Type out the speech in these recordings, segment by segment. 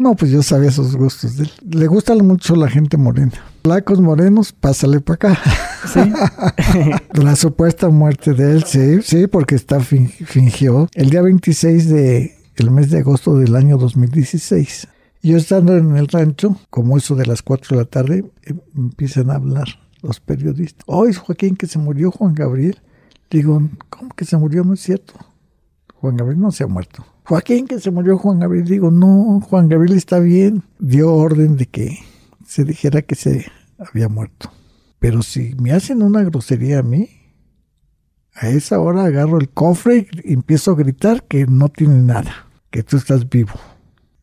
No, pues yo sabía sus gustos. Le gusta mucho la gente morena. Flacos morenos, pásale para acá. Sí. la supuesta muerte de él, sí, sí, porque está fingió. El día 26 de el mes de agosto del año 2016. Yo estando en el rancho, como eso de las 4 de la tarde, em, empiezan a hablar los periodistas. Oh, es Joaquín que se murió Juan Gabriel. Digo, ¿cómo que se murió? No es cierto. Juan Gabriel no se ha muerto. Joaquín que se murió Juan Gabriel. Digo, no, Juan Gabriel está bien. Dio orden de que se dijera que se había muerto. Pero si me hacen una grosería a mí, a esa hora agarro el cofre y empiezo a gritar que no tiene nada, que tú estás vivo.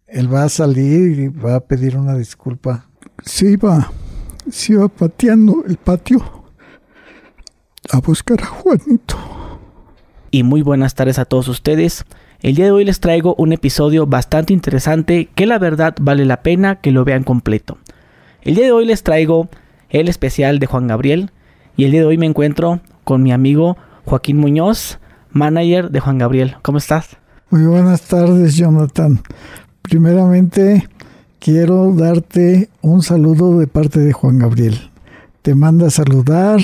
Él va a salir y va a pedir una disculpa. Se iba, se iba pateando el patio a buscar a Juanito. Y muy buenas tardes a todos ustedes. El día de hoy les traigo un episodio bastante interesante que la verdad vale la pena que lo vean completo. El día de hoy les traigo el especial de Juan Gabriel y el día de hoy me encuentro con mi amigo Joaquín Muñoz, manager de Juan Gabriel. ¿Cómo estás? Muy buenas tardes, Jonathan. Primeramente, quiero darte un saludo de parte de Juan Gabriel. Te manda a saludar,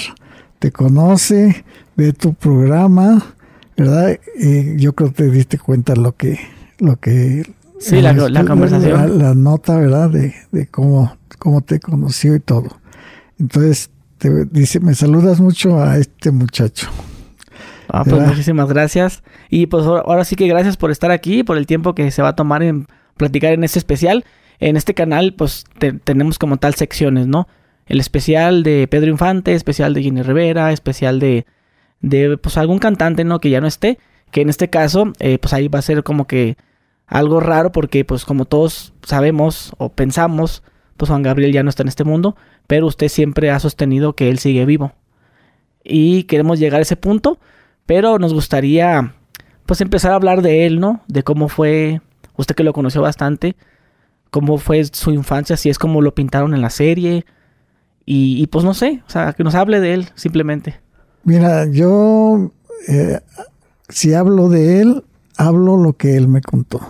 te conoce, ve tu programa ¿verdad? Y yo creo que te diste cuenta lo que, lo que sí, la, conversación, la, nota, ¿verdad? De, de cómo, cómo te conoció y todo. Entonces te dice, me saludas mucho a este muchacho. Ah, pues muchísimas gracias. Y pues ahora sí que gracias por estar aquí, por el tiempo que se va a tomar en platicar en este especial. En este canal, pues tenemos como tal secciones, ¿no? El especial de Pedro Infante, especial de Jenny Rivera, especial de de pues algún cantante, ¿no? Que ya no esté. Que en este caso, eh, pues ahí va a ser como que algo raro porque pues como todos sabemos o pensamos, pues Juan Gabriel ya no está en este mundo, pero usted siempre ha sostenido que él sigue vivo. Y queremos llegar a ese punto, pero nos gustaría pues empezar a hablar de él, ¿no? De cómo fue, usted que lo conoció bastante, cómo fue su infancia, si es como lo pintaron en la serie. Y, y pues no sé, o sea, que nos hable de él simplemente. Mira, yo, eh, si hablo de él, hablo lo que él me contó,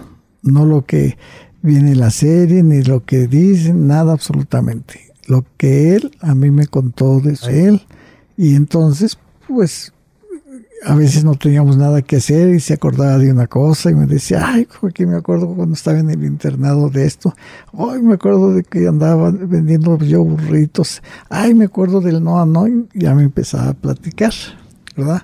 no lo que viene en la serie, ni lo que dicen, nada absolutamente. Lo que él a mí me contó de él, y entonces, pues, a veces no teníamos nada que hacer y se acordaba de una cosa y me decía, ay, que me acuerdo cuando estaba en el internado de esto, ay, me acuerdo de que andaba vendiendo yo burritos, ay, me acuerdo del no a no, y ya me empezaba a platicar, ¿verdad?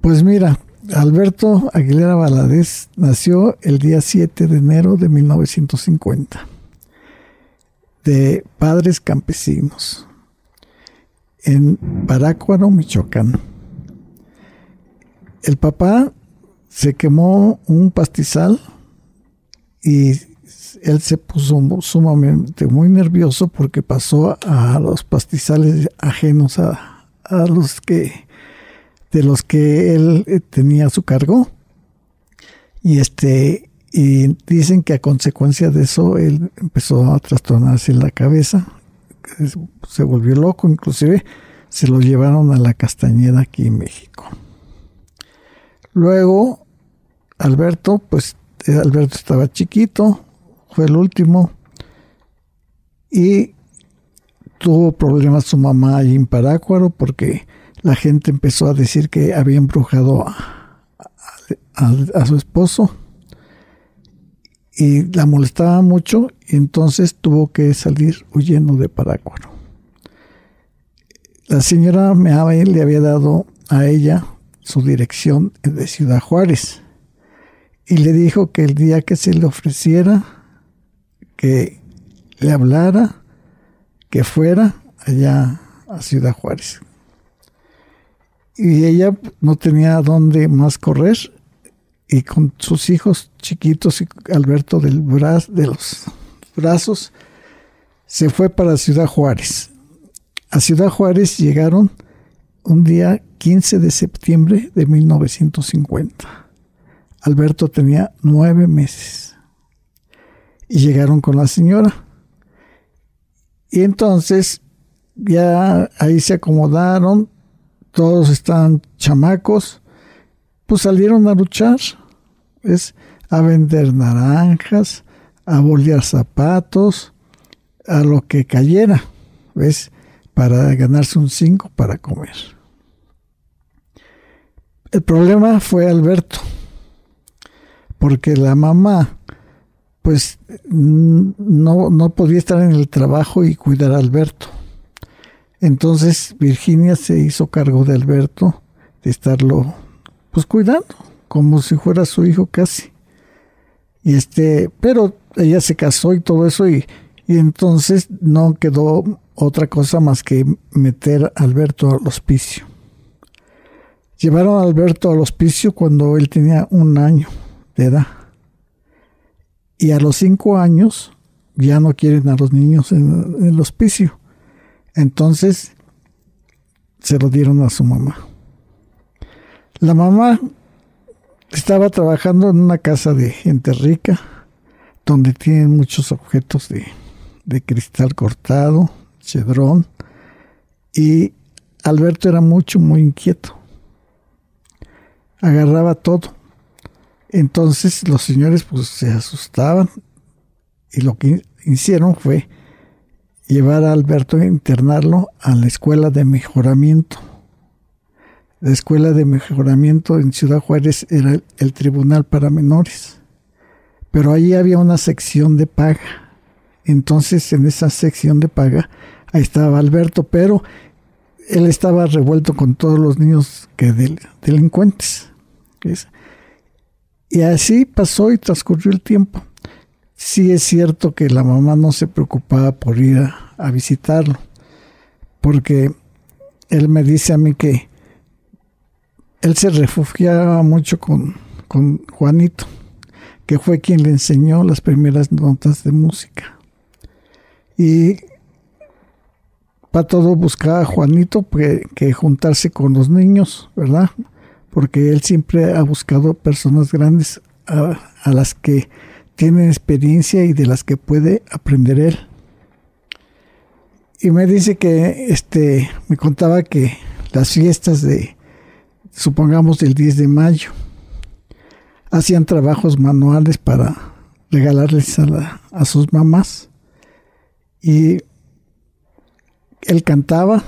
Pues mira, Alberto Aguilera Valadez nació el día 7 de enero de 1950, de padres campesinos, en Parácuaro, Michoacán el papá se quemó un pastizal y él se puso sumamente muy nervioso porque pasó a los pastizales ajenos a, los que de los que él eh, tenía su cargo. Y este y dicen que a consecuencia de eso él empezó a trastornarse la cabeza se volvió loco inclusive se lo llevaron a la Castañeda aquí en México Luego, Alberto, pues eh, Alberto estaba chiquito, fue el último, y tuvo problemas su mamá ahí en Parácuaro porque la gente empezó a decir que había embrujado a, su esposo y la molestaba mucho y entonces tuvo que salir huyendo de Parácuaro. La señora Meave le había dado a ella su dirección de Ciudad Juárez y le dijo que el día que se le ofreciera, que le hablara, que fuera allá a Ciudad Juárez. Y ella no tenía dónde más correr y con sus hijos chiquitos y Alberto del de los brazos se fue para Ciudad Juárez. A Ciudad Juárez llegaron un día 15 de septiembre de 1950. Alberto tenía nueve meses. Y llegaron con la señora. Y entonces ya ahí se acomodaron, todos estaban chamacos, pues salieron a luchar, a vender naranjas, a bolear zapatos, a lo que cayera, ¿ves? Para ganarse un 5 para comer. El problema fue Alberto, porque la mamá, pues, no, no podía estar en el trabajo y cuidar a Alberto. Entonces Virginia se hizo cargo de Alberto, de estarlo, pues, cuidando, como si fuera su hijo casi. Y este, pero ella se casó y todo eso y, y entonces no quedó otra cosa más que meter a Alberto al hospicio. Llevaron a Alberto al hospicio cuando él tenía un año de edad. Y a los cinco años ya no quieren a los niños en, el hospicio. Entonces se lo dieron a su mamá. La mamá estaba trabajando en una casa de gente rica, donde tienen muchos objetos de, de cristal cortado, chedrón, y Alberto era mucho, muy inquieto. Agarraba todo. Entonces los señores pues se asustaban y lo que hicieron fue llevar a Alberto a internarlo a la escuela de mejoramiento. La escuela de mejoramiento en Ciudad Juárez era el, tribunal para menores, pero ahí había una sección de paga. Entonces en esa sección de paga ahí estaba Alberto, pero él estaba revuelto con todos los niños que delincuentes. Y así pasó y transcurrió el tiempo. Sí es cierto que la mamá no se preocupaba por ir a, visitarlo, porque él me dice a mí que él se refugiaba mucho con, con Juanito, que fue quien le enseñó las primeras notas de música. Y para todo buscaba a Juanito que, que, juntarse con los niños, ¿verdad? Porque él siempre ha buscado personas grandes a, las que tienen experiencia y de las que puede aprender él. Y me dice que, este, me contaba que las fiestas de, supongamos del 10 de mayo, hacían trabajos manuales para regalarles a, a sus mamás. Y él cantaba,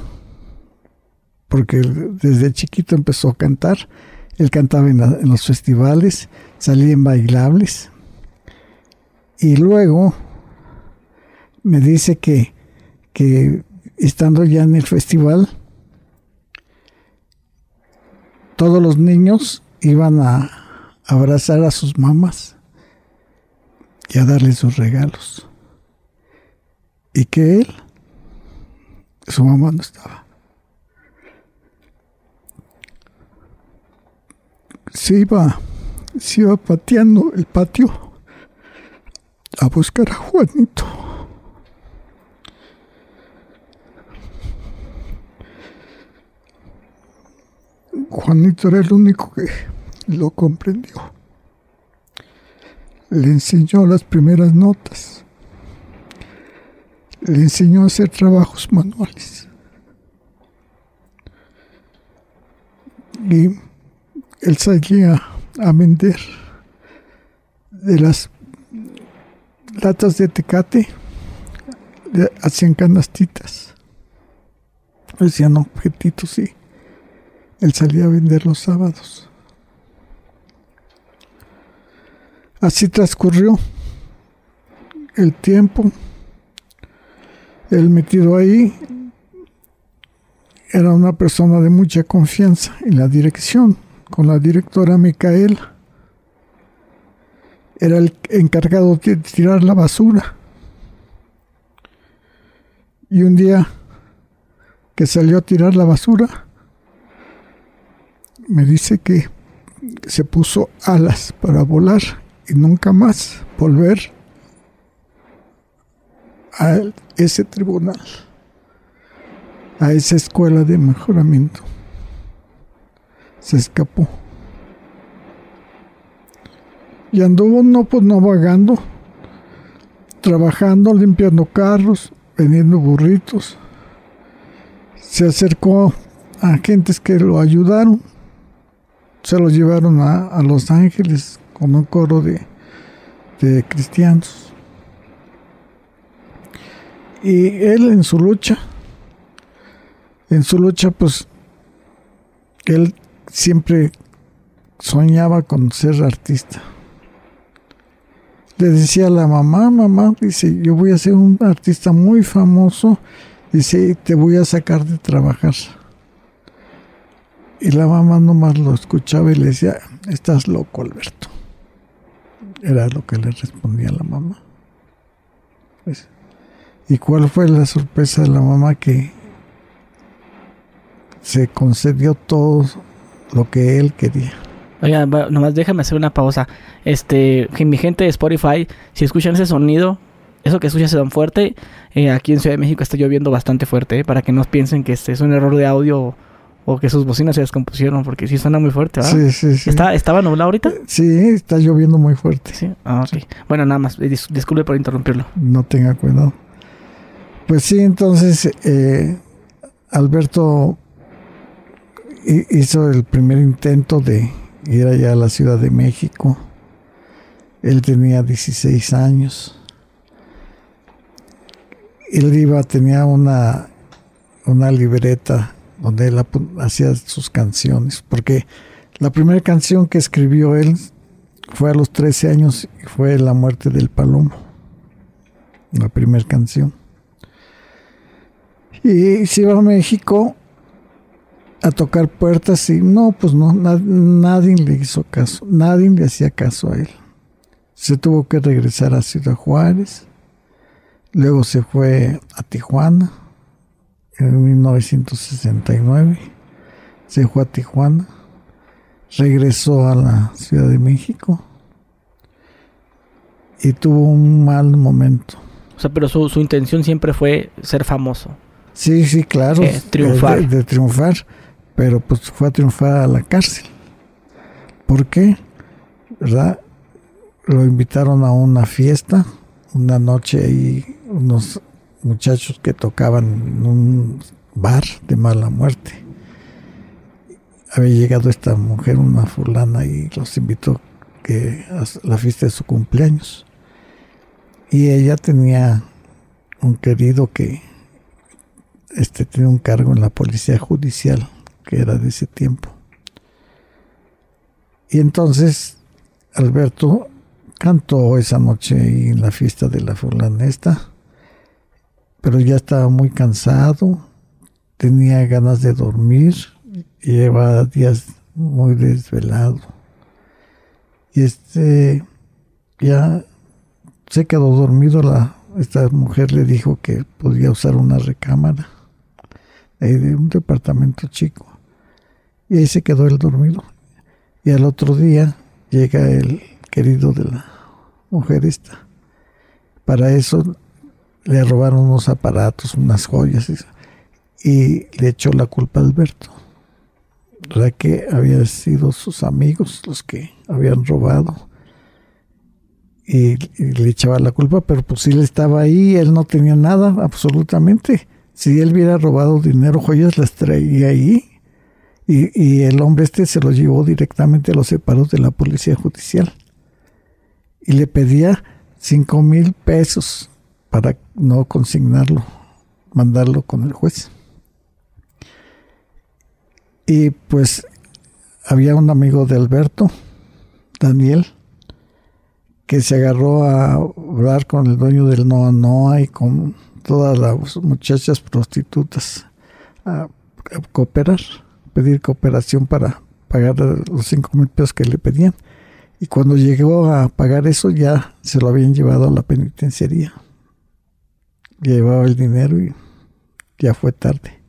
porque desde chiquito empezó a cantar. Él cantaba en, los festivales, salía en bailables. Y luego me dice que, que estando ya en el festival, todos los niños iban a abrazar a sus mamás y a darles sus regalos. Y que él, su mamá no estaba. Se iba, se iba pateando el patio a buscar a Juanito. Juanito era el único que lo comprendió. Le enseñó las primeras notas. Le enseñó a hacer trabajos manuales. Y él salía a vender de las latas de tecate, hacían canastitas, hacían objetitos y él salía a vender los sábados. Así transcurrió el tiempo, él metido ahí. Era una persona de mucha confianza en la dirección, con la directora Micaela era el encargado de tirar la basura. Y un día que salió a tirar la basura, me dice que se puso alas para volar y nunca más volver a ese tribunal, a esa escuela de mejoramiento. Se escapó. Y anduvo no pues no vagando, trabajando, limpiando carros, vendiendo burritos. Se acercó a gentes que lo ayudaron. Se lo llevaron a, Los Ángeles con un coro de, de cristianos. Y él en su lucha, en su lucha, pues, él siempre soñaba con ser artista. Le decía a la mamá, mamá, dice, yo voy a ser un artista muy famoso, dice, te voy a sacar de trabajar. Y la mamá nomás lo escuchaba y le decía, estás loco, Alberto. Era lo que le respondía la mamá. Pues, ¿Y cuál fue la sorpresa de la mamá que se concedió todo lo que él quería? Oiga, nomás déjame hacer una pausa. Este, mi gente de Spotify, si escuchan ese sonido, eso que escuchan tan fuerte, eh, aquí en Ciudad de México está lloviendo bastante fuerte, eh, para que no piensen que este es un error de audio o que sus bocinas se descompusieron, porque sí suena muy fuerte, ¿verdad? Sí, sí, sí. ¿Está, ¿Estaba nublado ahorita? Sí, está lloviendo muy fuerte. Sí, ah, ok. Bueno, nada más, disculpe por interrumpirlo. No tenga cuidado. Pues sí, entonces eh, Alberto hizo el primer intento de ir allá a la Ciudad de México. Él tenía 16 años. Él iba, tenía una, una libreta donde él hacía sus canciones, porque la primera canción que escribió él fue a los 13 años y fue La muerte del palomo, la primera canción. Y se iba a México a tocar puertas y no, pues no, nadie le hizo caso, nadie le hacía caso a él. Se tuvo que regresar a Ciudad Juárez, luego se fue a Tijuana, en 1969. Se fue a Tijuana, regresó a la Ciudad de México y tuvo un mal momento. O sea, pero su, intención siempre fue ser famoso. Sí, sí, claro. triunfar. De, triunfar, pero pues fue a triunfar a la cárcel. ¿Por qué? ¿Verdad? Lo invitaron a una fiesta, una noche ahí, unos muchachos que tocaban en un bar de mala muerte. Había llegado esta mujer, una fulana, y los invitó que a la fiesta de su cumpleaños. Y ella tenía un querido que este, tenía un cargo en la policía judicial, era de ese tiempo. Y entonces Alberto cantó esa noche en la fiesta de la fulana esta pero ya estaba muy cansado, tenía ganas de dormir, llevaba días muy desvelado. Y este ya se quedó dormido, la, esta mujer le dijo que podía usar una recámara de un departamento chico. Y ahí se quedó él dormido. Y al otro día llega el querido de la mujer esta. Para eso le robaron unos aparatos, unas joyas y le echó la culpa a Alberto. ya que había sido sus amigos los que habían robado y, le echaba la culpa, pero pues él estaba ahí, él no tenía nada, absolutamente. Si él hubiera robado dinero, joyas, las traía ahí. Y, y el hombre este se lo llevó directamente a los separos de la policía judicial. Y le pedía cinco mil pesos para no consignarlo, mandarlo con el juez. Y pues había un amigo de Alberto, Daniel, que se agarró a hablar con el dueño del Noa Noa y con todas las muchachas prostitutas a, cooperar, pedir cooperación para pagar los cinco mil pesos que le pedían. Y cuando llegó a pagar eso ya se lo habían llevado a la penitenciaría llevaba el dinero y ya fue tarde.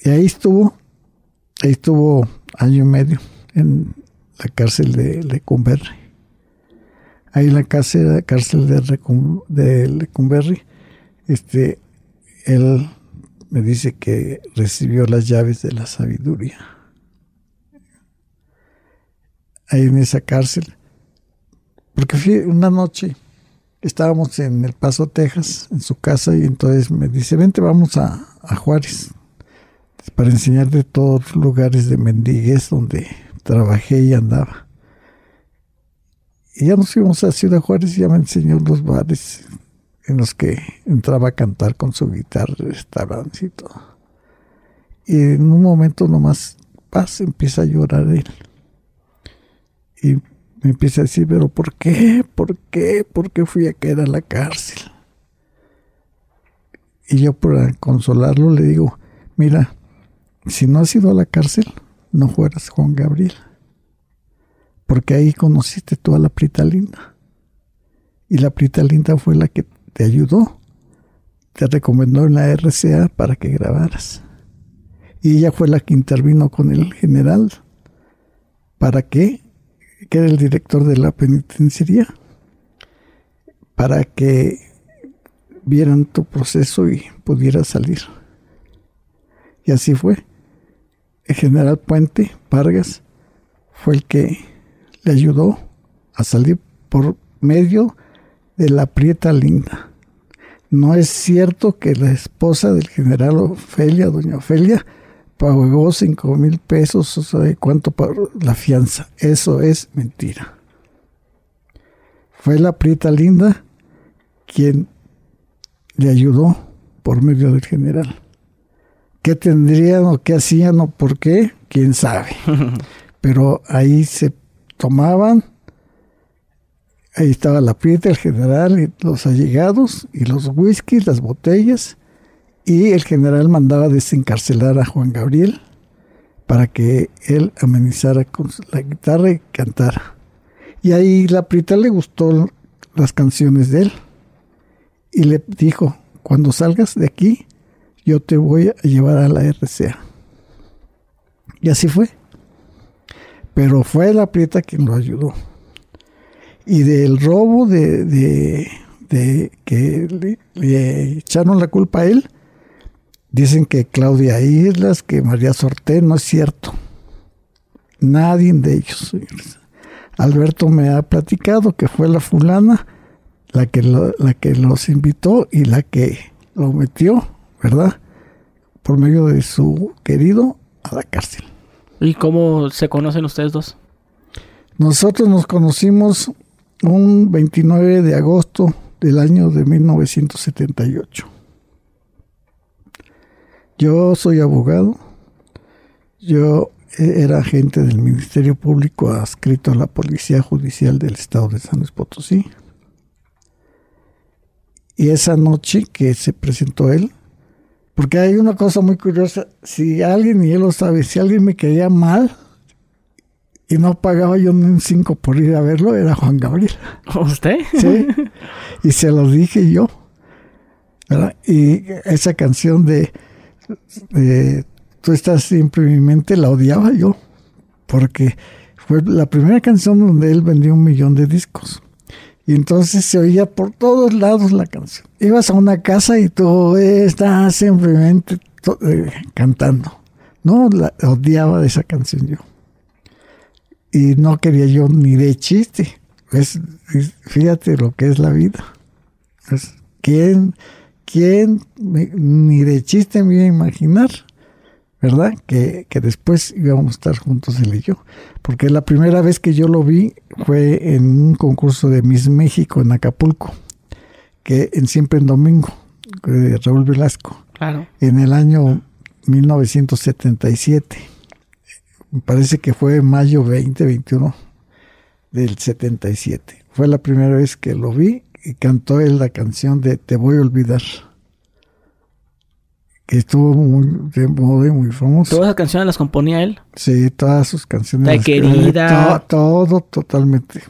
Y ahí estuvo, ahí estuvo año y medio en la cárcel de Lecumberri. Ahí en la cárcel, cárcel de, de Lecumberri, este, él me dice que recibió las llaves de la sabiduría. Ahí en esa cárcel. Porque fui una noche estábamos en El Paso, Texas, en su casa, y entonces me dice, vente, vamos a, Juárez, para enseñarte todos los lugares de mendiguez donde trabajé y andaba. Y ya nos fuimos a Ciudad Juárez y ya me enseñó los bares, en los que entraba a cantar con su guitarra, y todo. Y en un momento nomás paz, empieza a llorar él. Y me empieza a decir, pero ¿por qué? ¿Por qué? ¿Por qué fui a caer a la cárcel? Y yo para consolarlo le digo, mira, si no has ido a la cárcel, no fueras Juan Gabriel. Porque ahí conociste toda la Prita Linda. Y la Prita Linda fue la que te ayudó. Te recomendó en la RCA para que grabaras. Y ella fue la que intervino con el general. ¿Para qué? Que era el director de la penitenciaría. Para que vieran tu proceso y pudieras salir. Y así fue. El general Puente Vargas fue el que le ayudó a salir por medio de la Prieta Linda. No es cierto que la esposa del general Ofelia, doña Ofelia, pagó cinco mil pesos, o sea, cuánto pagó la fianza. Eso es mentira. Fue la Prieta Linda quien le ayudó por medio del general. ¿Qué tendrían o qué hacían o por qué? ¿Quién sabe? Pero ahí se tomaban, ahí estaba la prieta, el general, los allegados, y los whiskies, las botellas, y el general mandaba desencarcelar a Juan Gabriel para que él amenizara con la guitarra y cantara. Y ahí la prieta le gustó las canciones de él y le dijo, cuando salgas de aquí, yo te voy a llevar a la RCA. Y así fue. Pero fue la prieta quien lo ayudó. Y del robo de, de, que le, echaron la culpa a él, dicen que Claudia Islas, que María Sorté, no es cierto. Nadie de ellos. Alberto me ha platicado que fue la fulana la que, la que los invitó y la que lo metió, ¿verdad? Por medio de su querido a la cárcel. ¿Y cómo se conocen ustedes dos? Nosotros nos conocimos un 29 de agosto del año de 1978. Yo soy abogado, yo era agente del Ministerio Público adscrito a la Policía Judicial del Estado de San Luis Potosí. Y esa noche que se presentó él, porque hay una cosa muy curiosa, si alguien, y él lo sabe, si alguien me quería mal y no pagaba yo ni un cinco por ir a verlo, era Juan Gabriel. ¿Usted? Sí. Y se lo dije yo. Y esa canción de, Tú estás siempre en mi mente la odiaba yo, porque fue la primera canción donde él vendió un millón de discos. Y entonces se oía por todos lados la canción. Ibas a una casa y tú estás simplemente eh, cantando. No, la, odiaba de esa canción yo. Y no quería yo ni de chiste. Es, fíjate lo que es la vida. ¿Quién, quién ni de chiste me iba a imaginar ¿verdad? Que, después íbamos a estar juntos él y yo. Porque la primera vez que yo lo vi fue en un concurso de Miss México en Acapulco, que en Siempre en Domingo, de Raúl Velasco. Claro. En el año 1977. Me parece que fue mayo 20, 21 del 77. Fue la primera vez que lo vi y cantó él la canción de Te voy a olvidar que estuvo muy de moda y muy famoso. ¿Todas las canciones las componía él? Sí, todas sus canciones. De querida. todo, totalmente.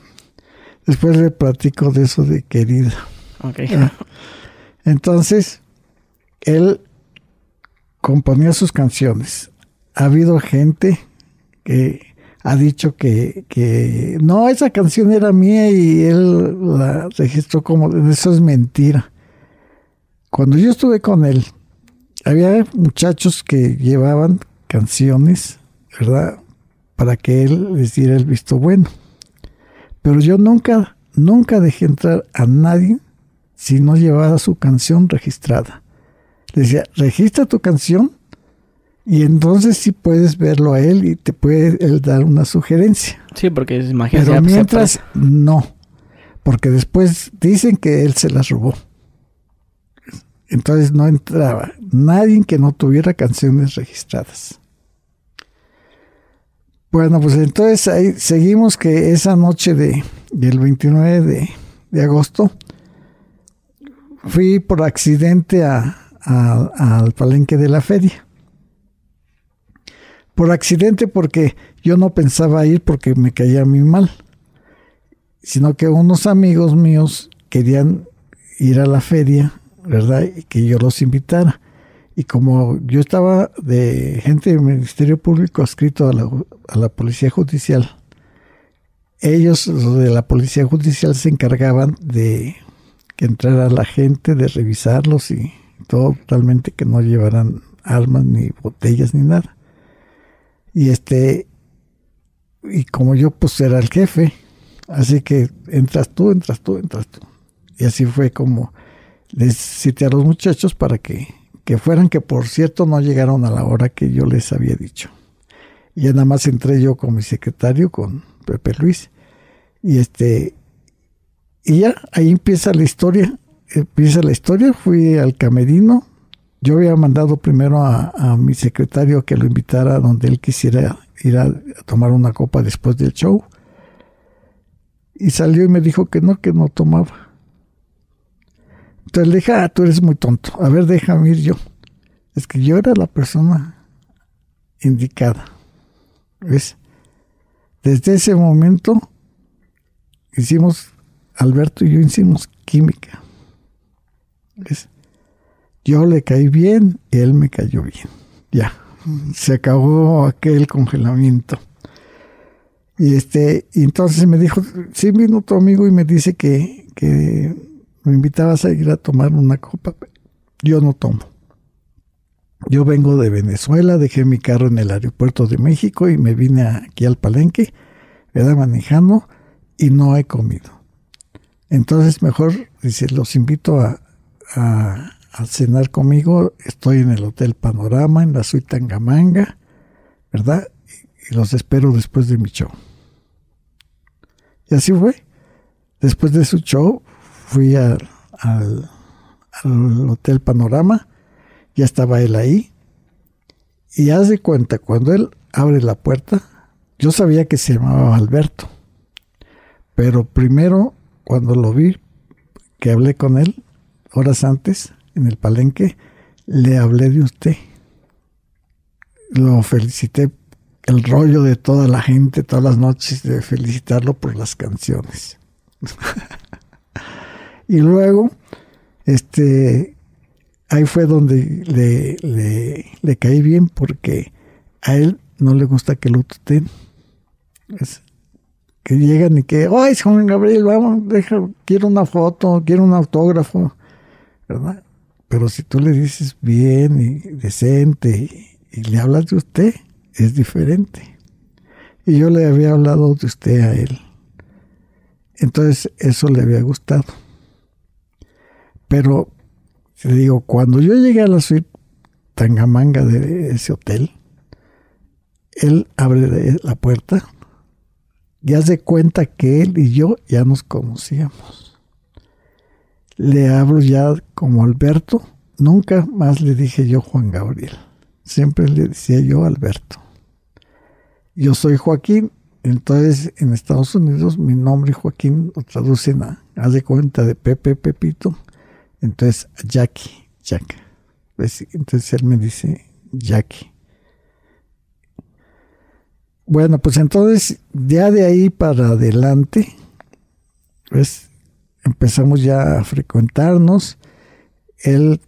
Después le platico de eso de querida. Ok. Ah. Entonces, él componía sus canciones. Ha habido gente que ha dicho que, que no, esa canción era mía y él la registró como, eso es mentira. Cuando yo estuve con él, había muchachos que llevaban canciones, ¿verdad? Para que él les diera el visto bueno. Pero yo nunca, nunca dejé entrar a nadie si no llevaba su canción registrada. Le decía, registra tu canción y entonces sí puedes verlo a él y te puede él dar una sugerencia. Sí, porque imagínate. Pero mientras, no. Porque después dicen que él se las robó. Entonces no entraba nadie que no tuviera canciones registradas. Bueno, pues entonces ahí seguimos que esa noche de, del 29 de, de agosto fui por accidente al palenque de la feria. Por accidente porque yo no pensaba ir porque me caía muy mal, sino que unos amigos míos querían ir a la feria, ¿verdad? Y que yo los invitara. Y como yo estaba de gente del Ministerio Público adscrito a la, a la Policía Judicial, ellos de la Policía Judicial se encargaban de que entrara la gente, de revisarlos y todo totalmente que no llevaran armas ni botellas ni nada. Y este, y como yo pues era el jefe, así que entras tú, entras tú, entras tú. Y así fue como les cité a los muchachos para que, que fueran, que por cierto no llegaron a la hora que yo les había dicho. Y nada más entré yo con mi secretario, con Pepe Luis, y este, y ya, ahí empieza la historia. Empieza la historia, fui al camerino. Yo había mandado primero a, mi secretario que lo invitara donde él quisiera ir a, tomar una copa después del show. Y salió y me dijo que no, que no tomaba. Entonces le dije, ah, tú eres muy tonto. A ver, déjame ir yo. Es que yo era la persona indicada. ¿Ves? Desde ese momento hicimos Alberto y yo hicimos química. Yo le caí bien él me cayó bien. Ya, se acabó aquel congelamiento. Y este, y entonces me dijo, sí vino tu amigo y me dice que, que me invitabas a ir a tomar una copa. Yo no tomo. Yo vengo de Venezuela, dejé mi carro en el aeropuerto de México y me vine aquí al Palenque, era manejando y no he comido. Entonces mejor, dice, los invito a, cenar conmigo. Estoy en el Hotel Panorama, en la suite Tangamanga, ¿verdad? Y, los espero después de mi show. Y así fue. Después de su show, fui al, al, Hotel Panorama. Ya estaba él ahí. Y haz de cuenta, cuando él abre la puerta, yo sabía que se llamaba Alberto. Pero primero cuando lo vi, que hablé con él horas antes en el palenque, le hablé de usted. Lo felicité, el rollo de toda la gente, todas las noches, de felicitarlo por las canciones. y luego, este, ahí fue donde le, le, le, caí bien porque a él no le gusta que lo tuteen que llegan y que, ay, Juan Gabriel, vamos, deja, quiero una foto, quiero un autógrafo, ¿verdad? Pero si tú le dices bien y decente y, le hablas de usted, es diferente. Y yo le había hablado de usted a él. Entonces eso le había gustado. Pero, te digo, cuando yo llegué a la suite Tangamanga de ese hotel, él abre la puerta ya se cuenta que él y yo ya nos conocíamos. Le hablo ya como Alberto. Nunca más le dije yo Juan Gabriel. Siempre le decía yo Alberto. Yo soy Joaquín. Entonces en Estados Unidos mi nombre Joaquín lo traducen a, haz de cuenta de Pepe Pepito. Entonces Jackie, Jack. Pues, entonces él me dice Jackie. Bueno, pues entonces ya de ahí para adelante, pues empezamos ya a frecuentarnos. Él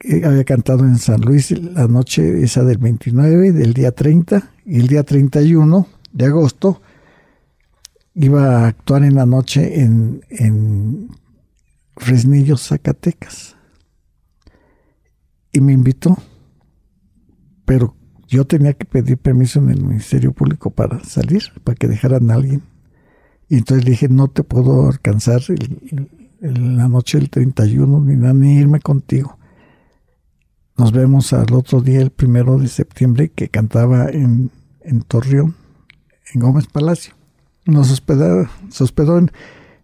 eh, había cantado en San Luis la noche esa del 29, del día 30, y el día 31 de agosto iba a actuar en la noche en, en Fresnillo, Zacatecas. Y me invitó, pero yo tenía que pedir permiso en el Ministerio Público para salir, para que dejaran a alguien. Y entonces dije, no te puedo alcanzar en la noche del 31 ni nada, ni irme contigo. Nos vemos al otro día, el primero de septiembre, que cantaba en, en Torreón, en Gómez Palacio. Nos hospedó, se hospedó en,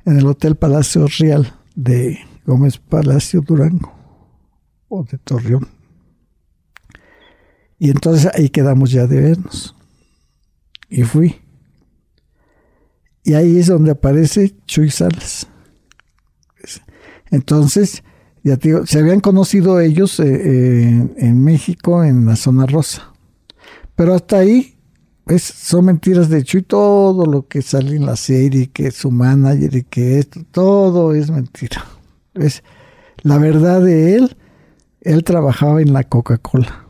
en el Hotel Palacio Real de Gómez Palacio Durango. o de Torreón. Y entonces ahí quedamos ya de vernos. Y fui. Y ahí es donde aparece Chuy Salas. Entonces, ya te digo, se habían conocido ellos eh, eh, en México, en la zona rosa. Pero hasta ahí, pues, son mentiras de Chuy. Todo lo que sale en la serie, que es su manager y que esto, todo es mentira. Es la verdad de él, él trabajaba en la Coca-Cola.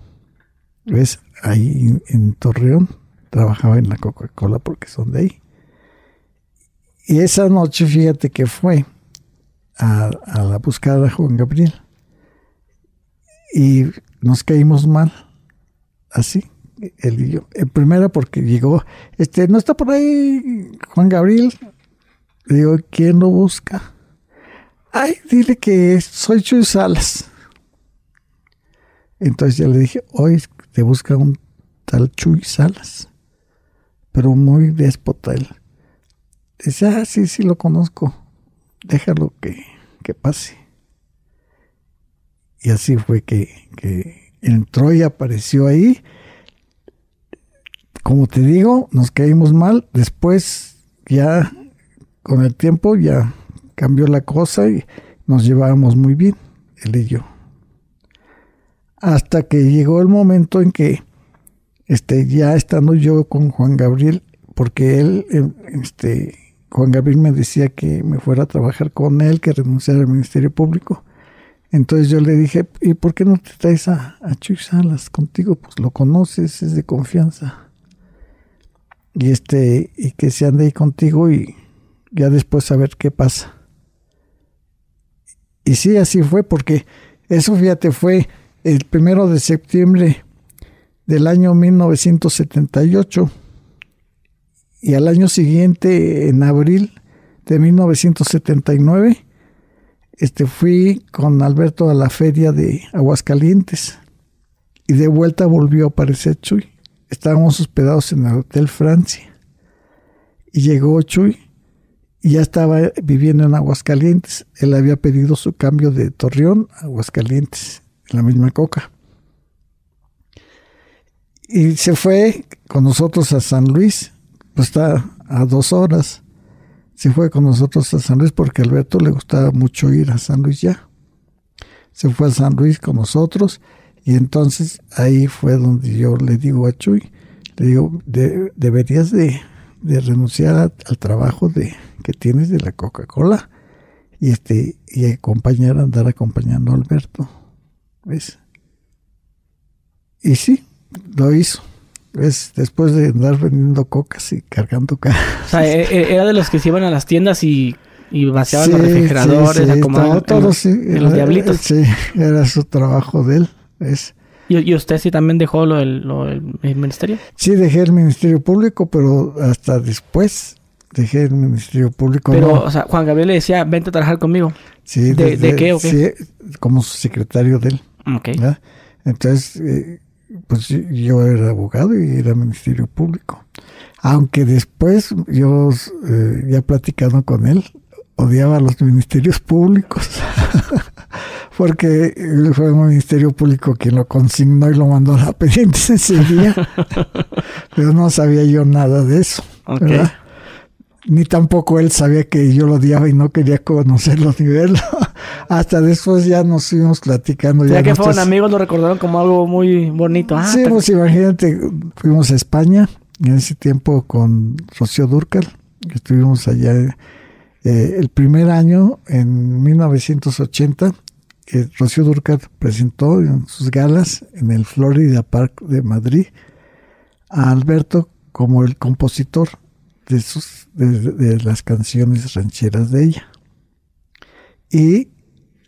¿Ves? Ahí en Torreón trabajaba en la Coca-Cola porque son de ahí. Y esa noche, fíjate que fue a, la búsqueda de Juan Gabriel. Y nos caímos mal, así, él y yo. Primera porque llegó, este, no está por ahí Juan Gabriel. Le digo, ¿quién lo busca? Ay, dile que soy Chuy Salas. Entonces ya le dije, hoy te busca un tal Chuy Salas, pero muy déspota él. Dice, ah, sí, sí lo conozco, déjalo que, que pase. Y así fue que, que entró y apareció ahí. Como te digo, nos caímos mal. Después, ya con el tiempo, ya cambió la cosa y nos llevábamos muy bien, él y yo. Hasta que llegó el momento en que, este, ya estando yo con Juan Gabriel, porque él, este, Juan Gabriel me decía que me fuera a trabajar con él, que renunciara al Ministerio Público. Entonces yo le dije, ¿y por qué no te traes a, a Chuy Salas contigo? Pues lo conoces, es de confianza. Y este, y que se ande ahí contigo y ya después a ver qué pasa. Y sí, así fue, porque eso, fíjate, fue el primero de septiembre del año 1978. Y al año siguiente, en abril de 1979, este, fui con Alberto a la feria de Aguascalientes. Y de vuelta volvió a aparecer Chuy. Estábamos hospedados en el Hotel Francia. Y llegó Chuy y ya estaba viviendo en Aguascalientes. Él había pedido su cambio de Torreón a Aguascalientes, en la misma coca. Y se fue con nosotros a San Luis, pues está a dos horas. Se fue con nosotros a San Luis porque Alberto le gustaba mucho ir a San Luis ya. Se fue a San Luis con nosotros y entonces ahí fue donde yo le digo a Chuy, le digo, deberías de, renunciar al trabajo de, que tienes de la Coca-Cola y este y acompañar andar acompañando a Alberto ¿ves? y sí lo hizo ¿ves? después de andar vendiendo cocas y cargando cajas o sea e, e, era de los que se iban a las tiendas y y vaciaban los refrigeradores, acomodaban todo, los diablitos. Sí, era su trabajo de él. ¿Y, usted sí también dejó lo del, el ministerio? Sí, dejé el Ministerio Público, pero hasta después dejé el Ministerio Público. Pero, o sea, Juan Gabriel le decía, vente a trabajar conmigo. Sí. ¿De, qué o qué? Sí, como secretario de él. Ok. Entonces, eh, pues yo era abogado y era Ministerio Público. Aunque después yo, eh, ya platicando con él, odiaba a los ministerios públicos. Porque fue un ministerio público quien lo consignó y lo mandó a la pendiente ese día. Pero no sabía yo nada de eso. ¿verdad? ni tampoco él sabía que yo lo odiaba y no quería conocerlo ni verlo. Hasta después ya nos fuimos platicando. Ya, que fueron amigos, lo recordaron como algo muy bonito. Ah, sí, pues imagínate, fuimos a España en ese tiempo con Rocío Durcal. Estuvimos allá eh, el primer año, en 1980. que Rocío Durcal presentó en sus galas en el Florida Park de Madrid a Alberto como el compositor de, sus, de, las canciones rancheras de ella. Y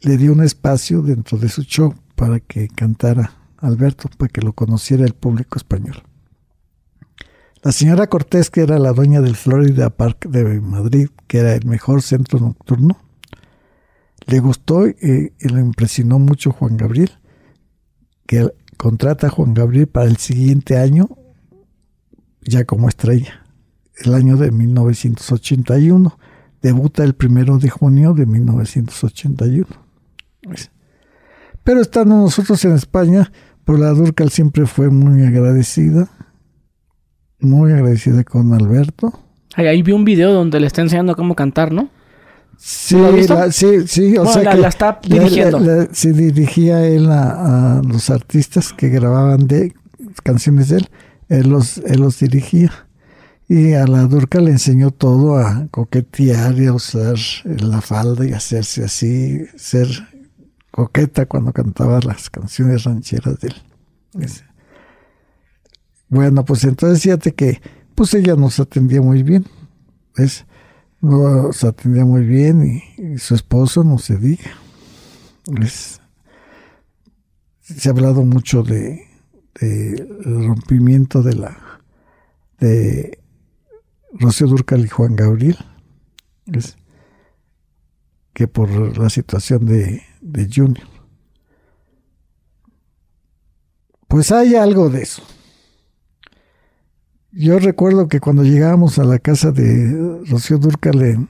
le dio un espacio dentro de su show para que cantara Alberto, para que lo conociera el público español. La señora Cortés, que era la dueña del Florida Park de Madrid, que era el mejor centro nocturno, le gustó y, y le impresionó mucho Juan Gabriel, que contrata a Juan Gabriel para el siguiente año ya como estrella el año de 1981. Debuta el primero de junio de 1981. Pero estando nosotros en España, pues la Durcal siempre fue muy agradecida, muy agradecida con Alberto. Ahí, vi un video donde le está enseñando cómo cantar, ¿no? Sí, sí, sí, o sea que la está dirigiendo. sí, dirigía él a, los artistas que grababan de canciones de él, él los, él los dirigía. Y a la Durca le enseñó todo a coquetear y a usar la falda y hacerse así, ser coqueta cuando cantaba las canciones rancheras de él. Bueno, pues entonces fíjate que pues ella nos atendía muy bien. ¿ves? Nos atendía muy bien y, su esposo no se diga. Se ha hablado mucho de, el rompimiento de la de Rocío Durcal y Juan Gabriel. que por la situación de, de Junior. Pues hay algo de eso. Yo recuerdo que cuando llegábamos a la casa de Rocío Durcal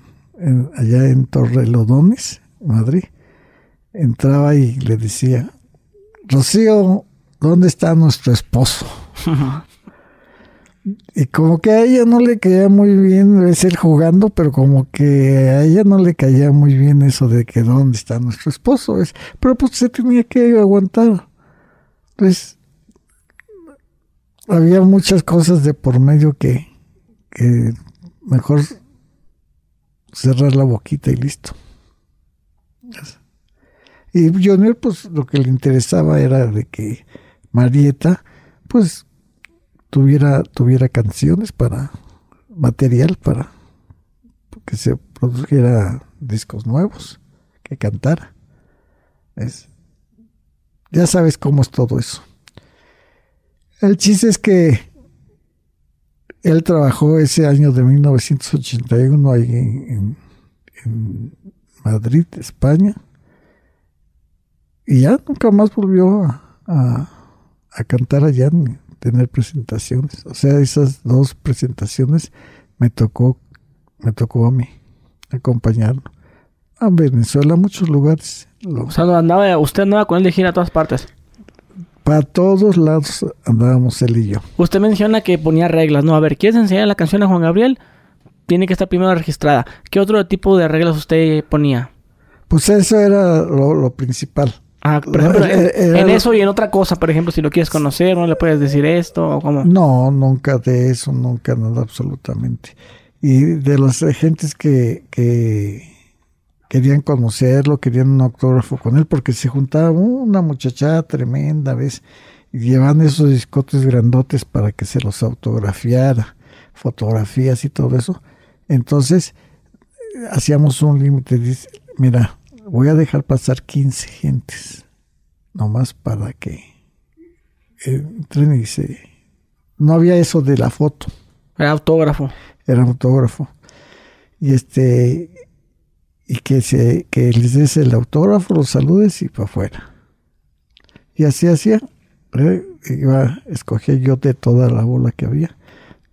allá en Torrelodones, Madrid, entraba y le decía, Rocío, ¿dónde está nuestro esposo? y como que a ella no le caía muy bien, es él jugando, pero como que a ella no le caía muy bien eso de que dónde está nuestro esposo. Es, pero pues se tenía que aguantar. Pues había muchas cosas de por medio que, que mejor cerrar la boquita y listo. Y Junior, pues lo que le interesaba era de que Marieta, pues tuviera, tuviera canciones para material para que se produjera discos nuevos, que cantara. Es, ya sabes cómo es todo eso. El chiste es que él trabajó ese año de 1981 ahí en, Madrid, España, y ya nunca más volvió a, cantar allá tener presentaciones. O sea, esas dos presentaciones me tocó, me tocó a mí acompañarlo. A Venezuela, a muchos lugares. O sea, andaba, usted andaba con él de gira a todas partes. Para todos lados andábamos él y yo. Usted menciona que ponía reglas, ¿no? A ver, ¿quieres enseñar la canción a Juan Gabriel? Tiene que estar primero registrada. ¿Qué otro tipo de reglas usted ponía? Pues eso era lo, principal. Ah, por ejemplo, en, eso y en otra cosa, por ejemplo, si lo quieres conocer, ¿no le puedes decir esto o cómo? No, nunca de eso, nunca nada absolutamente. Y de las gentes que, que querían conocerlo, querían un autógrafo con él, porque se juntaba una muchachada tremenda, ¿ves? Y llevaban esos discotes grandotes para que se los autografiara, fotografías y todo eso. Entonces, hacíamos un límite, dice, mira, voy a dejar pasar 15 gentes, nomás para que entren y se... No había eso de la foto. Era autógrafo. Era autógrafo. Y este, y que, se, que les des el autógrafo, los saludes y para afuera. Y así hacía. ¿eh? Iba, escogía yo de toda la bola que había.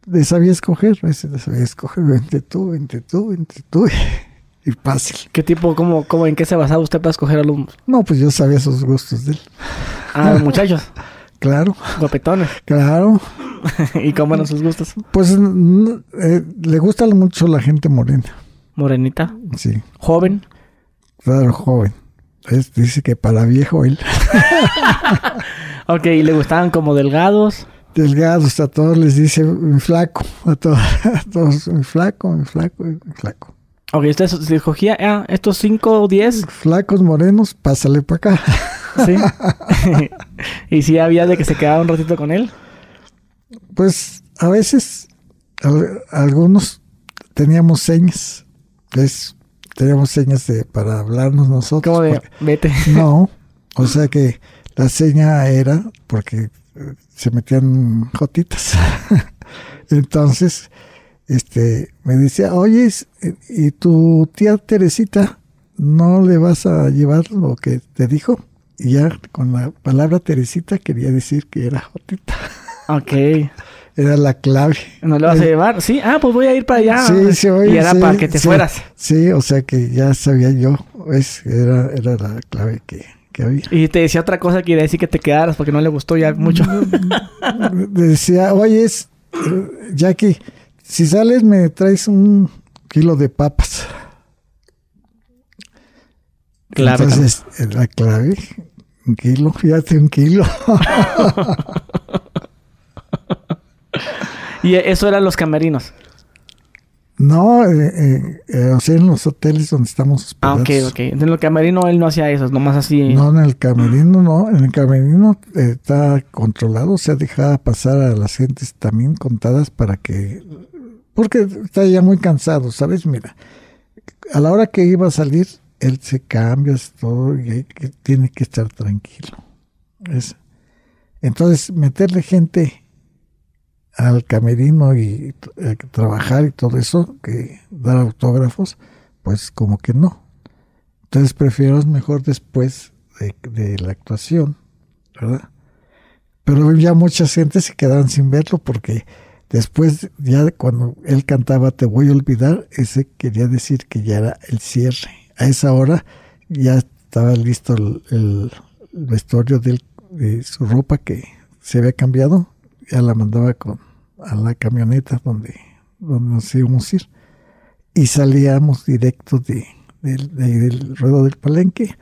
Le sabía escoger, le sabía escoger, vente tú, vente tú, vente tú. y fácil. ¿Qué tipo, cómo, cómo, en qué se basaba usted para escoger alumnos? No, pues yo sabía sus gustos de él. Ah, los muchachos. claro. Guapetones. Claro. ¿Y cómo eran sus gustos? Pues eh, le gusta mucho la gente morena. Morenita. Sí. Joven. Claro, joven. dice que para viejo él. ok, ¿y le gustaban como delgados? Delgados, a todos les dice mi flaco. A todos, a todos mi flaco, mi flaco, mi flaco. Ok, usted se escogía ah, estos cinco o diez. Flacos morenos, pásale para acá. Sí. ¿Y si había de que se quedaba un ratito con él? Pues a veces algunos teníamos señas teníamos señas de, para hablarnos nosotros. ¿Cómo de, vete? No, o sea que la seña era porque eh, se metían jotitas. Entonces, este, me decía, oye, ¿y tu tía Teresita no le vas a llevar lo que te dijo? Y ya con la palabra Teresita quería decir que era Jotita. Ok. Era la clave. ¿No le vas a llevar? Sí, ah, pues voy a ir para allá. Sí, sí, oye, Y era sí, para que te sí, fueras. Sí, o sea que ya sabía yo, es, era, era la clave que, que había. Y te decía otra cosa que quería decir que te quedaras porque no le gustó ya mucho. decía, oye, es, Jackie, si sales me traes un kilo de papas. Claro. Entonces, la clave, un kilo, fíjate, un kilo. y eso eran los camerinos. No, eh, eh, o sea, en los hoteles donde estamos hospedados. Ah, ok, ok. En el camerino él no hacía eso, nomás así. No, en el camerino no. En el camerino eh, está controlado, o sea, dejaba pasar a las gentes también contadas para que. Porque está ya muy cansado, ¿sabes? Mira, a la hora que iba a salir, él se cambia, todo, y que, tiene que estar tranquilo. Es, entonces, meterle gente al camerino y eh, trabajar y todo eso, que dar autógrafos, pues como que no. Entonces prefiero mejor después de, la actuación, ¿verdad? Pero ya mucha gente se quedaban sin verlo porque después, ya cuando él cantaba Te voy a olvidar, ese quería decir que ya era el cierre. A esa hora ya estaba listo el, vestuario de, de su ropa que se había cambiado, ya la mandaba con a la camioneta donde, donde nos íbamos a ir. Y salíamos directo de, del ruedo del palenque